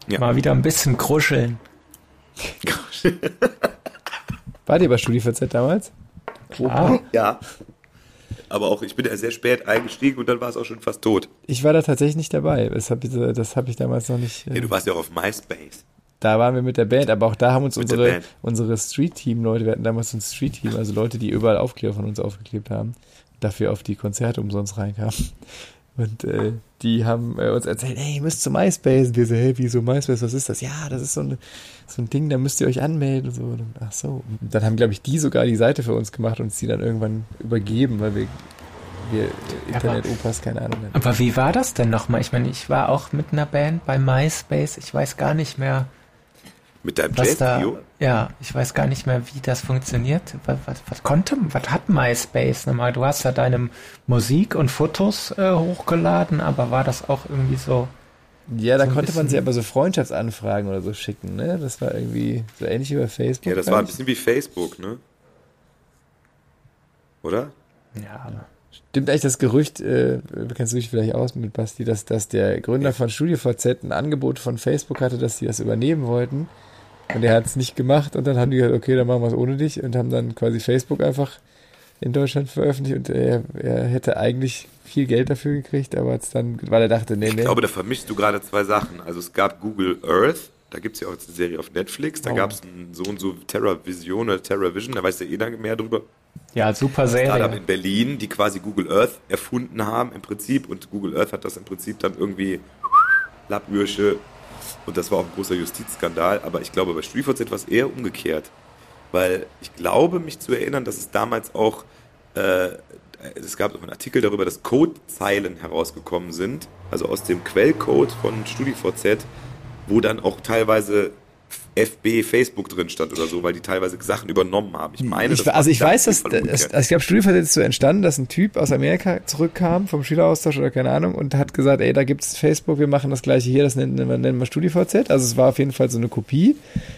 Ja. Mal wieder ein bisschen kruscheln. Wart ihr bei StudiVZ damals? Klar. ja. Aber auch, ich bin ja sehr spät eingestiegen und dann war es auch schon fast tot. Ich war da tatsächlich nicht dabei. Das habe ich, das hab ich damals noch nicht. Nee, Äh, du warst ja auch auf MySpace. Da waren wir mit der Band, aber auch da haben uns Mit unsere, unsere Street-Team-Leute, wir hatten damals so ein Street-Team, also Leute, die überall Aufkleber von uns aufgeklebt haben, dafür auf die Konzerte umsonst reinkamen. Und äh, die haben äh, uns erzählt, hey, ihr müsst zu MySpace. Und wir so, hey, wieso MySpace, was ist das? Ja, das ist so ein, so ein Ding, da müsst ihr euch anmelden. Und so. Und, ach so. Und dann haben, glaube ich, die sogar die Seite für uns gemacht und uns die dann irgendwann übergeben, weil wir, wir Internet-Opas keine Ahnung hatten. Aber wie war das denn nochmal? Ich meine, ich war auch mit einer Band bei MySpace. Ich weiß gar nicht mehr, Mit deinem. Jazz-Trio? Ja, ich weiß gar nicht mehr, wie das funktioniert. Was, was, was konnte, was hat MySpace nochmal? Du hast da deine Musik und Fotos äh, hochgeladen, aber war das auch irgendwie so? Ja, da So konnte man sich aber so Freundschaftsanfragen oder so schicken, ne? Das war irgendwie so ähnlich wie bei Facebook. Ja, das war ein bisschen wie Facebook, ne? Oder? Ja, Stimmt eigentlich das Gerücht, äh, kennst du dich vielleicht aus mit Basti, dass, dass der Gründer von StudioVZ ein Angebot von Facebook hatte, dass die das übernehmen wollten. Und er hat es nicht gemacht und dann haben die gesagt, okay, dann machen wir es ohne dich und haben dann quasi Facebook einfach in Deutschland veröffentlicht und er, er hätte eigentlich viel Geld dafür gekriegt, aber hat's dann, weil er dachte, nee, Ich nee. glaube, da vermischst du gerade zwei Sachen. Also es gab Google Earth, da gibt es ja auch jetzt eine Serie auf Netflix, da Oh. gab es so und so TerraVision oder TerraVision, da weiß ja eh dann mehr drüber. ja super Startup Serie. in Berlin, die quasi Google Earth erfunden haben im Prinzip und Google Earth hat das im Prinzip dann irgendwie Lappürsche und das war auch ein großer Justizskandal, aber ich glaube bei StudiVZ etwas eher umgekehrt, weil ich glaube mich zu erinnern, dass es damals auch äh, es gab auch einen Artikel darüber, dass Codezeilen herausgekommen sind, also aus dem Quellcode von StudiVZ, wo dann auch teilweise FB Facebook drin stand oder so, weil die teilweise Sachen übernommen haben. Ich meine, ich, das war also ich weiß, dass, das, also ich glaube, StudioVZ ist so entstanden, dass ein Typ aus Amerika zurückkam vom Schüleraustausch oder keine Ahnung und hat gesagt, ey, da gibt's Facebook, wir machen das gleiche hier, das nennen wir, nennen wir StudiVZ. Also es war auf jeden Fall so eine Kopie.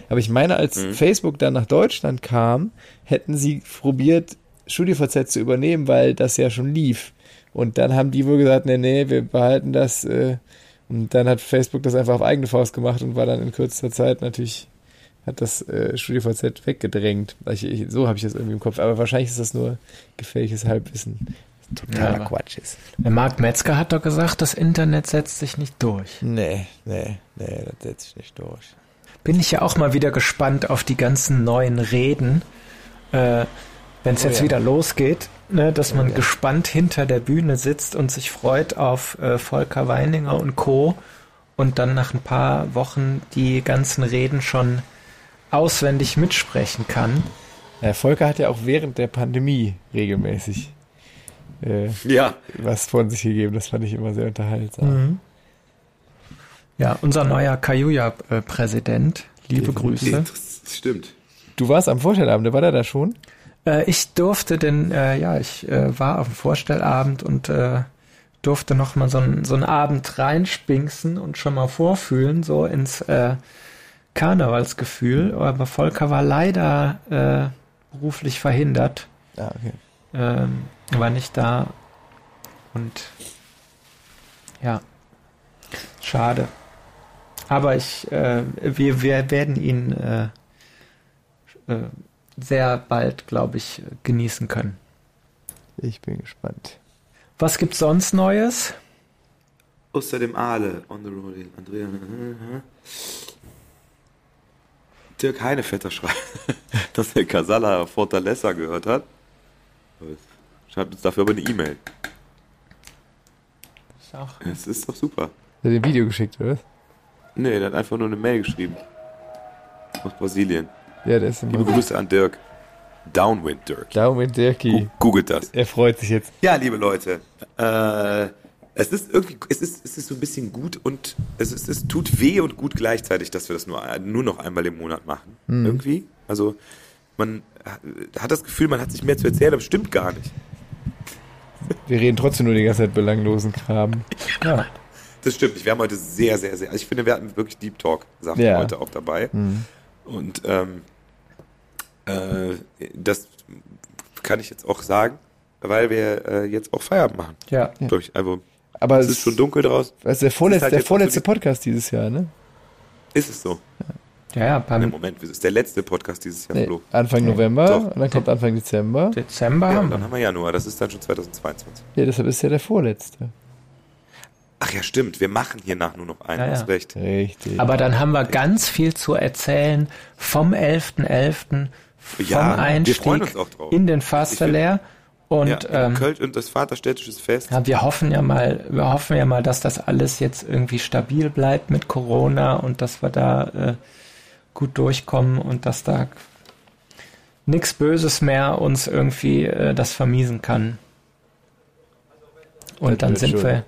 Aber ich meine, als Mhm. Facebook dann nach Deutschland kam, hätten sie probiert, StudiVZ zu übernehmen, weil das ja schon lief. Und dann haben die wohl gesagt, nee, nee, wir behalten das. Äh, und dann hat Facebook das einfach auf eigene Faust gemacht und war dann in kürzester Zeit natürlich hat das äh, StudioVZ weggedrängt. Ich, ich, so habe ich das irgendwie im Kopf. Aber wahrscheinlich ist das nur gefährliches Halbwissen. Totaler Ja, Quatsch ist. Der Mark Metzger hat doch gesagt, das Internet setzt sich nicht durch. Nee, nee, nee, das setzt sich nicht durch. Bin ich ja auch mal wieder gespannt auf die ganzen neuen Reden, äh, wenn es Oh jetzt ja. wieder losgeht, ne, dass man ja. gespannt hinter der Bühne sitzt und sich freut auf äh, Volker Weininger und Co. und dann nach ein paar Wochen die ganzen Reden schon auswendig mitsprechen kann. Ja, Volker hat ja auch während der Pandemie regelmäßig äh, Ja, was von sich gegeben. Das fand ich immer sehr unterhaltsam. Ja, unser neuer Kajuja-Präsident. Liebe Grüße. das stimmt. Du warst am Vorstellabend, war der da schon? Äh, ich durfte denn, äh, ja, ich äh, war auf dem Vorstellabend und äh, durfte noch mal so, ein, so einen Abend reinspinksen und schon mal vorfühlen, so ins äh, Karnevalsgefühl. Aber Volker war leider äh, beruflich verhindert, Ja, okay. ähm, war nicht da und ja, schade. Aber ich, äh, wir, wir werden ihn äh, äh, sehr bald, glaube ich, genießen können. Ich bin gespannt. Was gibt's sonst Neues? Außerdem Aale, on the road, Andrea. Dirk Heinevetter schreibt, dass er Casala Fortaleza gehört hat. Schreibt uns dafür aber eine E-Mail. Es ist doch super. Hat er dir ein Video geschickt, oder? was? Nee, der hat einfach nur eine Mail geschrieben. Aus Brasilien. Ja, der ist Liebe Grüße an Dirk. Downwind Dirk. Dirki. Gu- Googelt das. Er freut sich jetzt. Ja, liebe Leute, äh, es ist irgendwie, es ist, es ist so ein bisschen gut und es, ist, es tut weh und gut gleichzeitig, dass wir das nur, nur noch einmal im Monat machen. Irgendwie. Also man hat das Gefühl, man hat sich mehr zu erzählen, aber stimmt gar nicht. Wir reden trotzdem nur die ganze Zeit belanglosen Kram. ja. Das stimmt nicht. Wir haben heute sehr, sehr, sehr, also ich finde, wir hatten wirklich Deep Talk Sachen Ja. heute auch dabei. Und ähm, äh, das kann ich jetzt auch sagen, weil wir äh, jetzt auch Feierabend machen. ja. Ich. Also, Aber es ist schon dunkel draußen. Das ist der vorletzte, halt der vorletzte so Podcast dieses Jahr, ne? Ist es so? Ja, ja, Nee, beim Moment, es ist der letzte Podcast dieses Jahr, Nee, Flo. Anfang Nee, November doch. und dann kommt Anfang Dezember. Dezember Ja, haben und dann wir. haben wir Januar, das ist dann schon 2022. Ja, deshalb ist ja der vorletzte. Ach ja, stimmt, wir machen hier nach nur noch einen, Ja, ja. recht. Richtig. Aber dann haben wir ganz viel zu erzählen vom 11.11., vom Ja, Einstieg freuen uns auch drauf. in den Fasterlehr. Und ja, ähm, Köln und das Vaterstädtisches Fest. ja, wir hoffen ja mal, wir hoffen ja mal, dass das alles jetzt irgendwie stabil bleibt mit Corona und dass wir da äh, gut durchkommen und dass da nichts Böses mehr uns irgendwie äh, das vermiesen kann. Und Das dann sind schon. wir,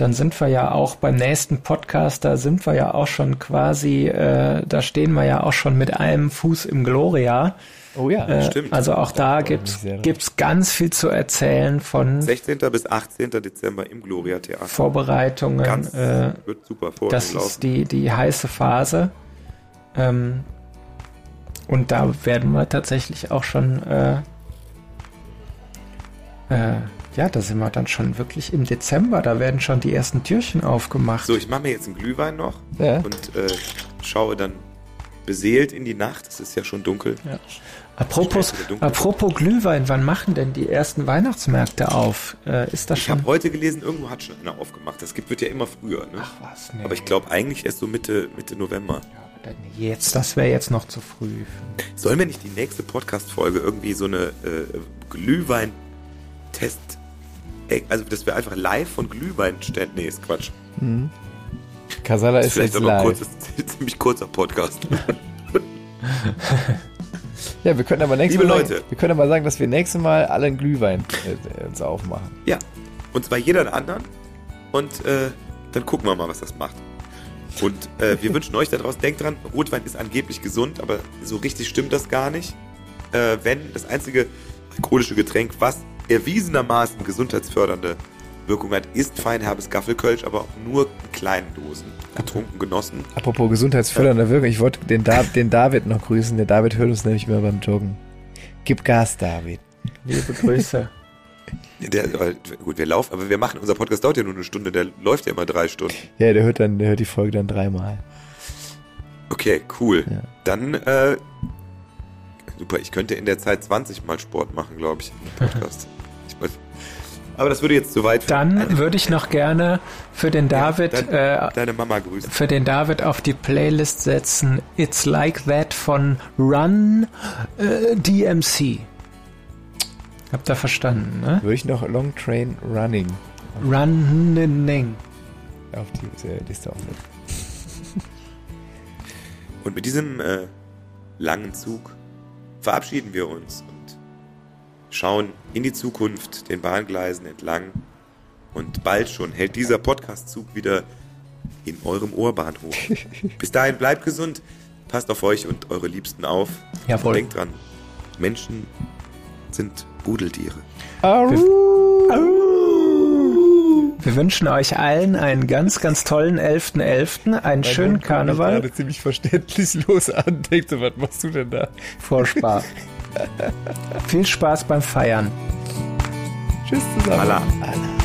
dann sind wir ja auch beim nächsten Podcast, da sind wir ja auch schon quasi, äh, da stehen wir ja auch schon mit einem Fuß im Gloria. Oh ja, Äh, stimmt. Also auch da gibt's drauf. gibt's ganz viel zu erzählen von 16. bis 18. Dezember im Gloria Theater. Vorbereitungen. Ganz, äh, wird super vor das ist die, die heiße Phase. Ähm, und da werden wir tatsächlich auch schon, äh, äh, ja, da sind wir dann schon wirklich im Dezember. Da werden schon die ersten Türchen aufgemacht. So, ich mache mir jetzt einen Glühwein noch Ja. und äh, schaue dann beseelt in die Nacht. Es ist ja schon dunkel. Ja. Apropos, dunkel. apropos Glühwein, wann machen denn die ersten Weihnachtsmärkte auf? Äh, ist das Ich schon? habe heute gelesen, irgendwo hat schon einer aufgemacht. Das gibt wird ja immer früher. Ne? Ach was, nee. Aber ich glaube eigentlich erst so Mitte, Mitte November. Ja, jetzt, das wäre jetzt noch zu früh. Sollen wir nicht die nächste Podcast-Folge irgendwie so eine äh, Glühwein-Test... Also, dass wir einfach live von Glühwein stellen. Nee, ist Quatsch. Kasala Das ist ist vielleicht jetzt aber ein live. kurzes, ziemlich kurzer Podcast. Ja, wir können aber nächstes Liebe Mal, Leute. wir können aber sagen, dass wir nächstes Mal alle einen Glühwein äh, uns aufmachen. ja. Und zwar jeder einen anderen. Und äh, dann gucken wir mal, was das macht. Und äh, wir wünschen euch da draußen, denkt dran, Rotwein ist angeblich gesund, aber so richtig stimmt das gar nicht. Äh, wenn das einzige alkoholische Getränk, was erwiesenermaßen gesundheitsfördernde Wirkung hat, ist feinherbes Gaffelkölsch, aber auch nur in kleinen Dosen. Getrunken, genossen. Apropos gesundheitsfördernder Wirkung, ich wollte den, da den David noch grüßen. Der David hört uns nämlich immer beim Joggen. Gib Gas, David. Liebe Grüße. Der, äh, gut, wir laufen, aber wir machen, unser Podcast dauert ja nur eine Stunde, der läuft ja immer drei Stunden. Ja, der hört dann, der hört die Folge dann dreimal. Okay, cool. Ja. Dann, äh, super, ich könnte in der Zeit 20 Mal Sport machen, glaube ich, im Podcast. aber das würde jetzt zu weit führen. Dann würde ich noch gerne für den David, dann, äh, deine Mama grüßen. für den David auf die Playlist setzen It's Like That von Run äh, DMC. Habt ihr verstanden, ne? Würde ich noch Long Train Running Running. auf die äh, Liste aufnehmen. Und mit diesem äh, langen Zug verabschieden wir uns schauen in die Zukunft den Bahngleisen entlang. Und bald schon hält dieser Podcast-Zug wieder in eurem Ohrbahnhof. Bis dahin bleibt gesund, passt auf euch und eure Liebsten auf. Jawohl. Und denkt dran, Menschen sind Budeltiere. Wir wünschen euch allen einen ganz, ganz tollen 11.11., einen schönen Karneval. gerade ziemlich verständlich los an. Denkt so, was machst du denn da? Vorspaß. Viel Spaß beim Feiern. Tschüss zusammen. Allah. Allah.